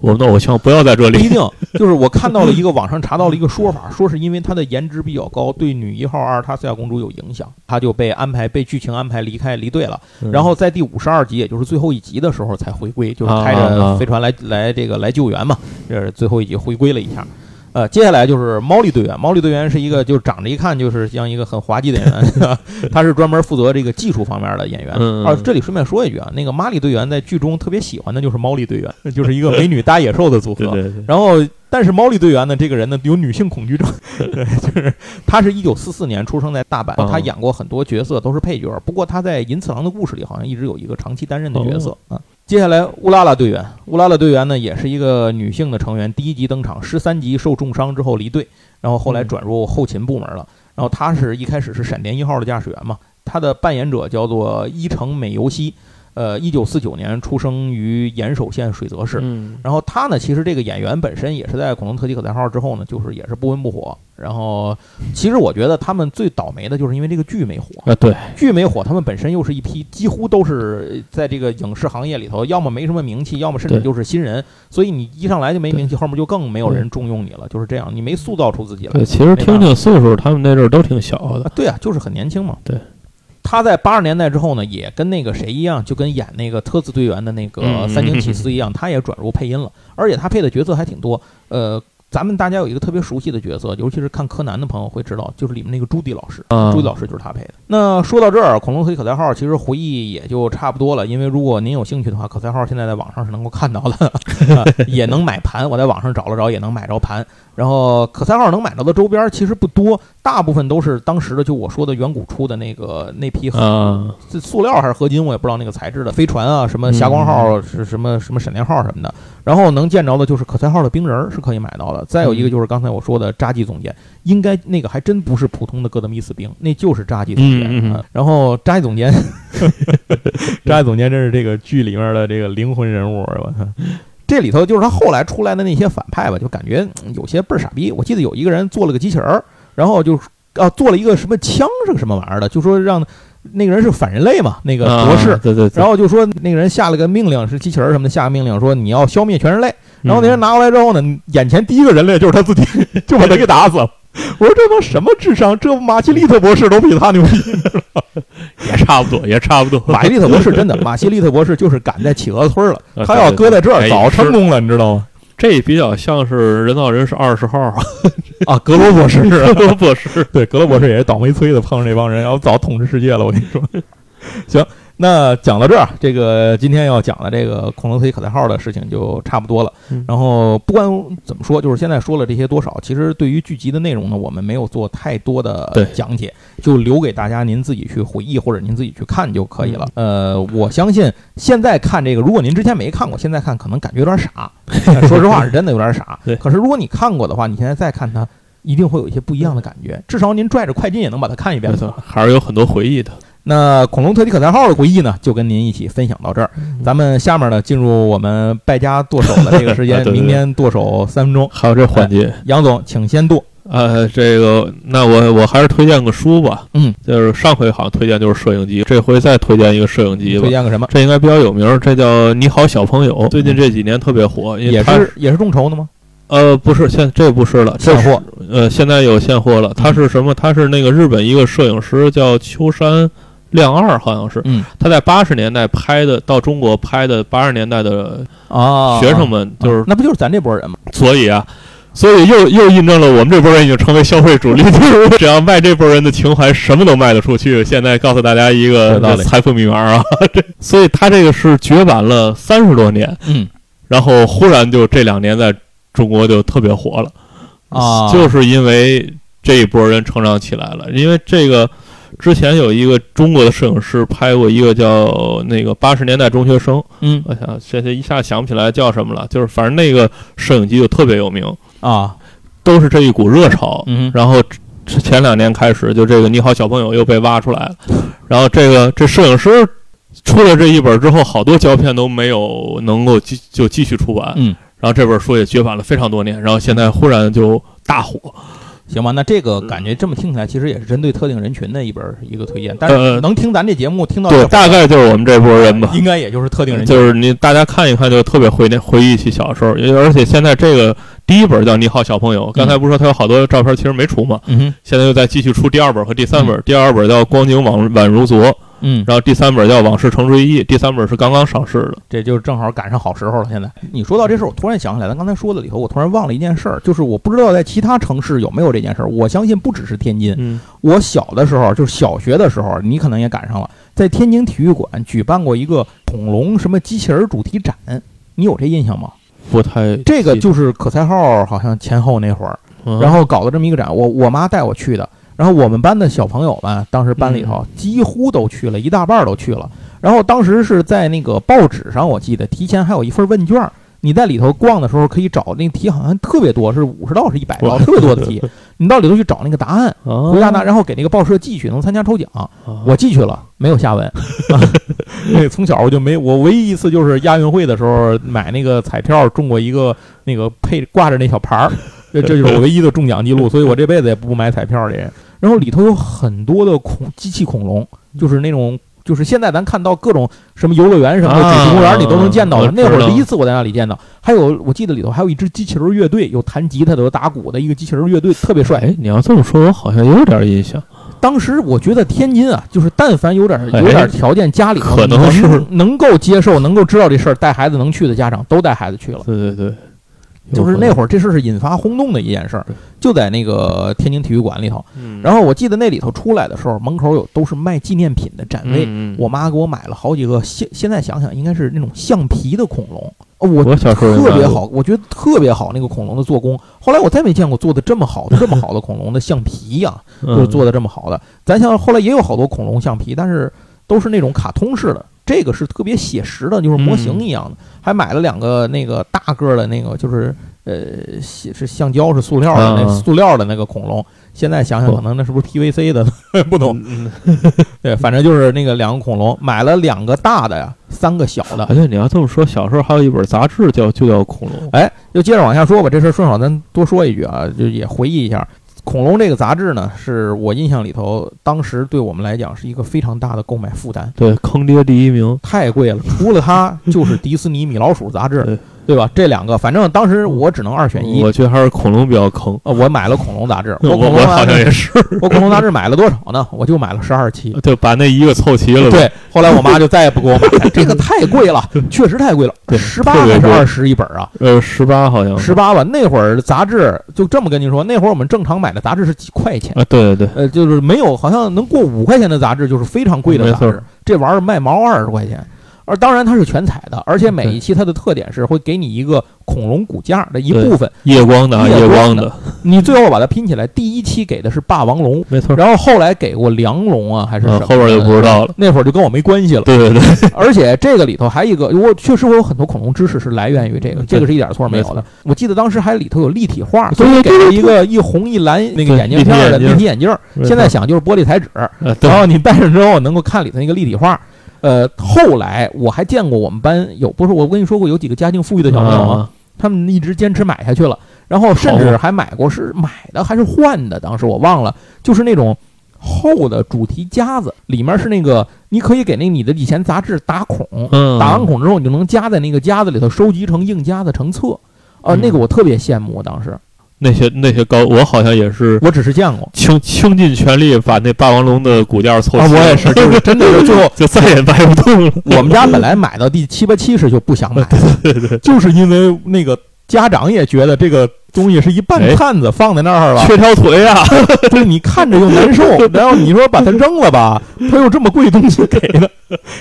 我们的偶像不要在这里。不一定，就是我看到了一个网上查到了一个说法，说是因为他的颜值比较高，对女一号阿尔塔西亚公主有影响，他就被安排被剧情安排离开离队了。嗯然后在第五十二集，也就是最后一集的时候才回归，就是啊开着飞船来来这个来救援嘛，这是最后一集回归了一下。呃，接下来就是猫力队员，猫力队员是一个就是长着一看就是像一个很滑稽的演员，他是专门负责这个技术方面的演员。嗯啊，这里顺便说一句啊，那个玛丽队员在剧中特别喜欢的就是猫力队员，就是一个美女搭野兽的组合。对对对，然后，但是猫力队员呢，这个人呢有女性恐惧症，对，就是他是一九四四年出生在大阪，哦他演过很多角色都是配角，不过他在银次郎的故事里好像一直有一个长期担任的角色啊。接下来乌拉拉队员，乌拉拉队员呢也是一个女性的成员，第一集登场，十三集受重伤之后离队，然后后来转入后勤部门了。然后她是一开始是闪电一号的驾驶员嘛，她的扮演者叫做伊城美由希，呃，一九四九年出生于岩手县水泽市。嗯，然后他呢，其实这个演员本身也是在《恐龙特级可赛号》之后呢，就是也是不温不火。然后，其实我觉得他们最倒霉的就是因为这个剧没火，啊对，剧没火，他们本身又是一批几乎都是在这个影视行业里头，要么没什么名气，要么甚至就是新人。所以你一上来就没名气，后面就更没有人重用你了，就是这样，你没塑造出自己来。对，其实听听岁数，他们那阵儿都挺小的。啊，对啊，就是很年轻嘛。对，他在八十年代之后呢，也跟那个谁一样，就跟演那个特字队员的那个嗯三井启司一样，他也转入配音了，而且他配的角色还挺多。呃，咱们大家有一个特别熟悉的角色，尤其是看柯南的朋友会知道，就是里面那个朱迪老师。啊，朱迪老师就是他配的。那说到这儿，恐龙特级可赛号其实回忆也就差不多了，因为如果您有兴趣的话，可赛号现在在网上是能够看到的，啊 也能买盘。我在网上找了找，也能买着盘。然后可赛号能买到的周边其实不多，大部分都是当时的就我说的远古出的那个那批啊，这塑料还是合金，我也不知道那个材质的飞船啊，什么霞光号是什么什么闪电号什么的。然后能见着的就是可赛号的冰人儿是可以买到的。再有一个就是刚才我说的扎基总监，应该那个还真不是普通的戈德米斯兵，那就是扎基总监。嗯嗯嗯呃然后扎基总监，扎基总监真是这个剧里面的这个灵魂人物，我操！这里头就是他后来出来的那些反派吧，就感觉嗯有些倍儿傻逼。我记得有一个人做了个机器人儿，然后就啊做了一个什么枪是个什么玩意儿的，就说让那个人是反人类嘛，那个博士。啊对对对，然后就说那个人下了个命令，是机器人儿什么的，下个命令说你要消灭全人类。然后那人拿过来之后呢，眼前第一个人类就是他自己，就把他给打死了。我说这帮什么智商？这马奇利特博士都比他牛逼。也差不多，也差不多。马西利特博士真的，马奇利特博士就是赶在企鹅村了，啊他要搁在这儿哎早成功了，你知道吗？这比较像是人造人是二十号，啊，格罗博士格罗博士。对，格罗博士也是倒霉催的，碰上这帮人，要早统治世界了。我跟你说，行，那讲到这儿，这个今天要讲的这个恐龙推可赛号的事情就差不多了。嗯然后不管怎么说，就是现在说了这些多少，其实对于剧集的内容呢，我们没有做太多的讲解，就留给大家您自己去回忆或者您自己去看就可以了。呃，我相信现在看这个，如果您之前没看过，现在看可能感觉有点傻，说实话是真的有点傻。对可是如果你看过的话，你现在再看它。一定会有一些不一样的感觉，至少您拽着快进也能把它看一遍没。错，还是有很多回忆的。那恐龙特级可赛号的回忆呢，就跟您一起分享到这儿。嗯咱们下面呢，进入我们败家剁手的这个时啊间，对对对明天剁手三分钟。还有这环节，杨总，请先剁。呃，这个那我我还是推荐个书吧，嗯，就是上回好像推荐就是摄影机，这回再推荐一个摄影机吧推。荐个什么？这应该比较有名儿，这叫《你好小朋友》，最近这几年特别火，因为也是也是众筹的吗？呃不是现这不是了，现货。呃现在有现货了，它是什么？它是那个日本一个摄影师叫秋山亮二，好像是嗯他在八十年代拍的，到中国拍的八十年代的啊，学生们，就是啊那不就是咱这波人吗？所以啊，所以又又印证了我们这波人已经成为消费主力，就是只要卖这波人的情怀，什么都卖得出去。现在告诉大家一个财富密码啊，这所以他这个是绝版了三十多年，嗯然后忽然就这两年在中国就特别火了，啊，就是因为这一波人成长起来了，因为这个。之前有一个中国的摄影师拍过一个叫那个八十年代中学生，嗯我想现在一下想不起来叫什么了，就是反正那个摄影机就特别有名，啊，都是这一股热潮。嗯然后这前两年开始，就这个《你好小朋友》又被挖出来了。然后这个这摄影师出了这一本之后，好多胶片都没有能够继就继续出版。嗯，然后这本书也绝版了非常多年，然后现在忽然就大火。行吧，那这个感觉这么听起来，其实也是针对特定人群的一本一个推荐。但是呃能听咱这节目听到对，大概就是我们这波人吧。应该也就是特定人群。就是你大家看一看，就特别回那回忆起小时候，因为而且现在这个第一本叫《你好小朋友》，刚才不是说他有好多照片其实没出吗？嗯哼，现在又在继续出第二本和第三本，第二本叫《光景宛宛如昨》，嗯，然后第三本叫《往事成追忆》，第三本是刚刚上市的。这就正好赶上好时候了。现在你说到这事儿，我突然想起来，咱刚才说的里头，我突然忘了一件事儿，就是我不知道在其他城市有没有这件事儿。我相信不只是天津。嗯，我小的时候，就是小学的时候，你可能也赶上了，在天津体育馆举办过一个恐龙什么机器人主题展，你有这印象吗？不太这个就是可赛号好像前后那会儿，嗯然后搞的这么一个展，我我妈带我去的。然后我们班的小朋友们，当时班里头几乎都去了，一大半儿都去了。然后当时是在那个报纸上，我记得提前还有一份问卷儿，你在里头逛的时候可以找那题，好像特别多，是五十道是一百道，特别多的题。你到里头去找那个答案，啊回答答，然后给那个报社寄去，能参加抽奖。啊我寄去了，没有下文。那 个从小我就没，我唯一一次就是亚运会的时候买那个彩票中过一个那个配挂着那小牌儿，这这就是我唯一的中奖记录，所以我这辈子也不买彩票的人。然后里头有很多的恐机器恐龙，就是那种。就是现在咱看到各种什么游乐园什么的，啊主题公园里都能见到的。那会儿第一次我在那里见到，还有我记得里头还有一支机器人乐队，有弹吉他的，有打鼓的一个机器人乐队，特别帅。哎，你要这么说，我好像有点印象。当时我觉得天津啊，就是但凡有点哎有点条件，家里头可能是能能够接受、能够知道这事儿，带孩子能去的家长都带孩子去了。对对对，就是那会儿这事儿是引发轰动的一件事儿，就在那个天津体育馆里头。嗯，然后我记得那里头出来的时候，门口有都是卖纪念品的展位，我妈给我买了好几个，现现在想想应该是那种橡皮的恐龙，哦我我小时候也买过特别好，我觉得特别好那个恐龙的做工。后来我再没见过做的这么好的这么好的恐龙的橡皮呀、嗯就是做的这么好的。咱像后来也有好多恐龙橡皮，但是都是那种卡通式的，这个是特别写实的，就是模型一样的。还买了两个那个大个儿的那个，就是呃是是橡胶是塑料的那塑料的那个恐龙。现在想想，可能那是不是 PVC 的？不懂。嗯，对，反正就是那个两个恐龙，买了两个大的呀，三个小的哎。对，你要这么说，小时候还有一本杂志叫就叫恐龙，哎，就接着往下说吧。这事儿顺手咱多说一句啊，就也回忆一下，《恐龙》这个杂志呢，是我印象里头，当时对我们来讲是一个非常大的购买负担，对，坑爹第一名，太贵了。除了它，就是迪士尼米老鼠杂志 对，吧？这两个，反正当时我只能二选一。我觉得还是恐龙比较坑。呃，我买了恐龙杂志，我恐龙我好，像也是，我恐龙杂志买了多少呢？我就买了十二期。对，把那一个凑齐了。，对，后来我妈就再也不给我买了，这个太贵了，确实太贵了，对十八还是二十一本啊？呃，十八好像十八吧。那会儿杂志就这么跟您说，那会儿我们正常买的杂志是几块钱，啊，对对对，呃，就是没有好像能过五块钱的杂志，就是非常贵的杂志没错。这玩意儿卖毛二十块钱，而当然它是全彩的，而且每一期它的特点是会给你一个恐龙骨架的一部分，夜光的啊，夜夜光的，你最后把它拼起来。第一期给的是霸王龙，没错。然后后来给过梁龙啊，还是什嗯，么？后边就不知道了。那会儿就跟我没关系了。对对对，而且这个里头还有一个，我确实我有很多恐龙知识是来源于这个，嗯这个是一点错没有的。我记得当时还里头有立体画，对所以给了一个一红一蓝那个眼镜片儿的立体眼镜。现在想就是玻璃材质，呃对然后你戴上之后能够看里头那个立体画。呃，后来我还见过我们班有，不是我跟你说过有几个家境富裕的小朋友吗？啊他们一直坚持买下去了，然后甚至还买过是买的还是换的，当时我忘了，就是那种厚的主题夹子，里面是那个你可以给那你的以前杂志打孔，嗯，打完孔之后你就能夹在那个夹子里头，收集成硬夹子成册。啊、嗯那个我特别羡慕，当时那些那些高，我好像也是我只是见过。倾倾尽全力把那霸王龙的骨架凑齐啊，我也是，就是真的就最后 就再也掰不动了。我们家本来买到第七八七十就不想买 了，就是因为那个家长也觉得这个东西是一半哎探子放在那儿了，缺条腿啊！对你看着又难受，然后你说把它扔了吧，他又这么贵东西给的，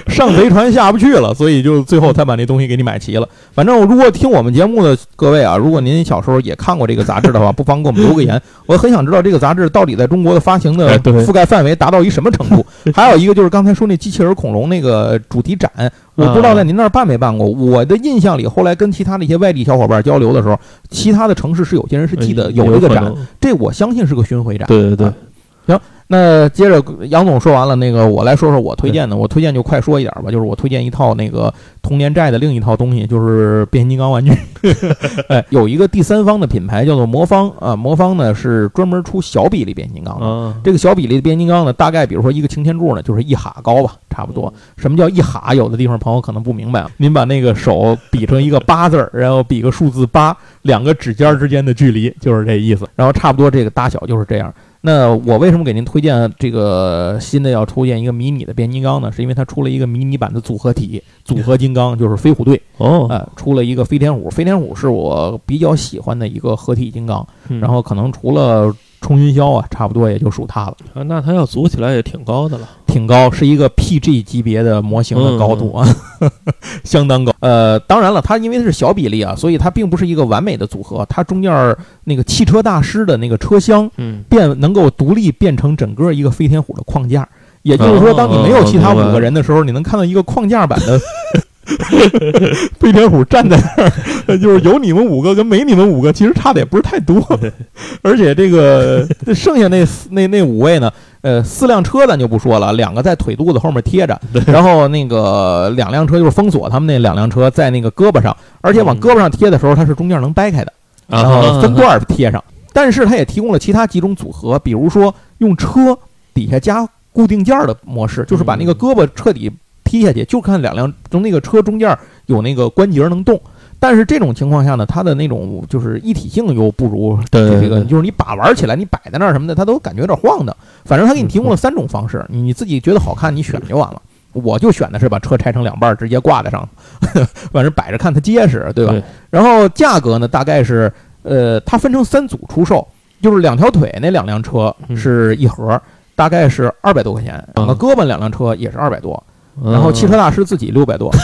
上贼船下不去了，所以就最后才把那东西给你买齐了。反正如果听我们节目的各位啊，如果您小时候也看过这个杂志的话，不妨给我们留个言，我很想知道这个杂志到底在中国的发行的覆盖范围达到一什么程度。还有一个就是刚才说那机器人恐龙那个主题展，我不知道在您那儿办没办过。我的印象里，后来跟其他的一些外地小伙伴交流的时候，其他的城市是有些人是记得有这个展，这我相信是个巡回展。对对对啊，那接着杨总说完了，那个我来说说我推荐的。我推荐就快说一点吧，就是我推荐一套那个童年债的另一套东西，就是变形金刚玩具。哎，有一个第三方的品牌叫做魔方啊，魔方呢是专门出小比例变形金刚的。啊，这个小比例的变形金刚呢，大概比如说一个擎天柱呢，就是一哈高吧，差不多。什么叫一哈？有的地方朋友可能不明白啊。您把那个手比成一个八字儿，然后比个数字八，两个指尖之间的距离就是这意思。然后差不多这个大小就是这样。那我为什么给您推荐这个新的要推荐一个迷你的变形金刚呢？是因为它出了一个迷你版的组合体，组合金刚就是飞虎队，哦，呃，出了一个飞天虎。飞天虎是我比较喜欢的一个合体金刚，嗯然后可能除了冲云霄啊，差不多也就属它了。啊那它要组起来也挺高的了。挺高，是一个 PG 级别的模型的高度啊，相当高。呃，当然了，它因为是小比例啊，所以它并不是一个完美的组合。它中间儿那个汽车大师的那个车厢嗯，变能够独立变成整个一个飞天虎的框架，也就是说，当你没有其他五个人的时候，你能看到一个框架版的。飞天虎站在那儿，就是有你们五个跟没你们五个，其实差的也不是太多。而且这个剩下那四那那五位呢，呃，四辆车咱就不说了，两个在腿肚子后面贴着，然后那个两辆车就是封锁他们那两辆车在那个胳膊上，而且往胳膊上贴的时候，它是中间能掰开的，然后分段儿贴上。但是它也提供了其他几种组合，比如说用车底下加固定件儿的模式，就是把那个胳膊彻底踢下去，就看两辆从那个车中间有那个关节能动。但是这种情况下呢，它的那种就是一体性又不如这个，就是你把玩起来，你摆在那儿什么的，它都感觉有点晃的。反正它给你提供了三种方式，你你自己觉得好看，你选就完了。我就选的是把车拆成两半，直接挂在上，反正摆着看它结实，对吧？对然后价格呢，大概是呃，它分成三组出售，就是两条腿那两辆车嗯是一盒，大概是二百多块钱，两个嗯胳膊两辆车也是二百多，然后汽车大师自己六百多，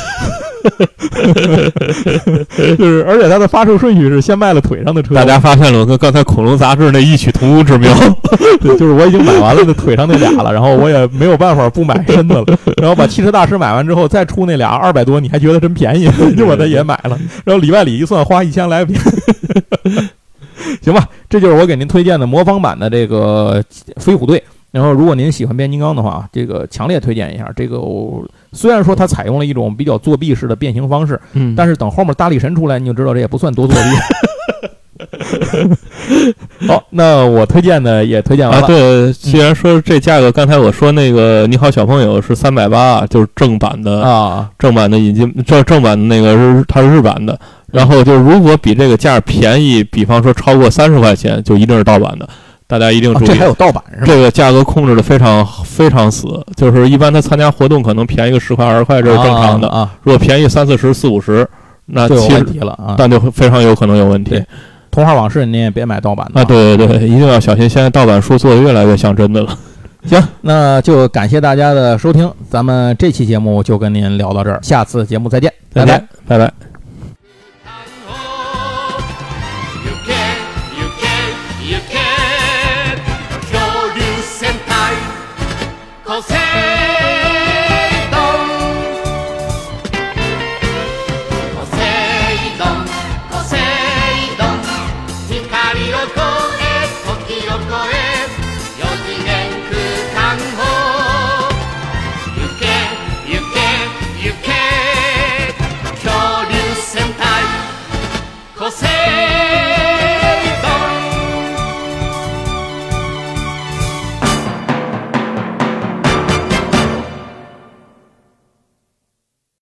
就是而且它的发售顺序是先卖了腿上的车，大家发现了我跟刚才恐龙杂志那异曲同工之妙。对，就是我已经买完了那腿上那俩了，然后我也没有办法不买身子了，然后把汽车大师买完之后再出那俩二百多，你还觉得真便宜，就把它也买了，然后里外里一算花一千来，行吧，这就是我给您推荐的魔方版的这个飞虎队。然后，如果您喜欢变形金刚的话，这个强烈推荐一下。这个我虽然说它采用了一种比较作弊式的变形方式，嗯但是等后面大力神出来，你就知道这也不算多作弊。好，那我推荐的也推荐完啊，了。对，既然说这价格，刚才我说那个你好小朋友是三百八，就是正版的，啊，正版的引进正正版的那个是它是日版的。然后就如果比这个价便宜，比方说超过三十块钱，就一定是盗版的。大家一定注意，啊这还有盗版是吧？这个价格控制的非常非常死，就是一般他参加活动可能便宜个十块二十块，这是正常的。啊，啊如果便宜三四十、四五十，那就有问题了啊。但就非常有可能有问题对童话往事您也别买盗版的啊！对对对，一定要小心，现在盗版书做的越来越像真的了。行，那就感谢大家的收听，咱们这期节目就跟您聊到这儿，下次节目再见，拜拜。拜拜。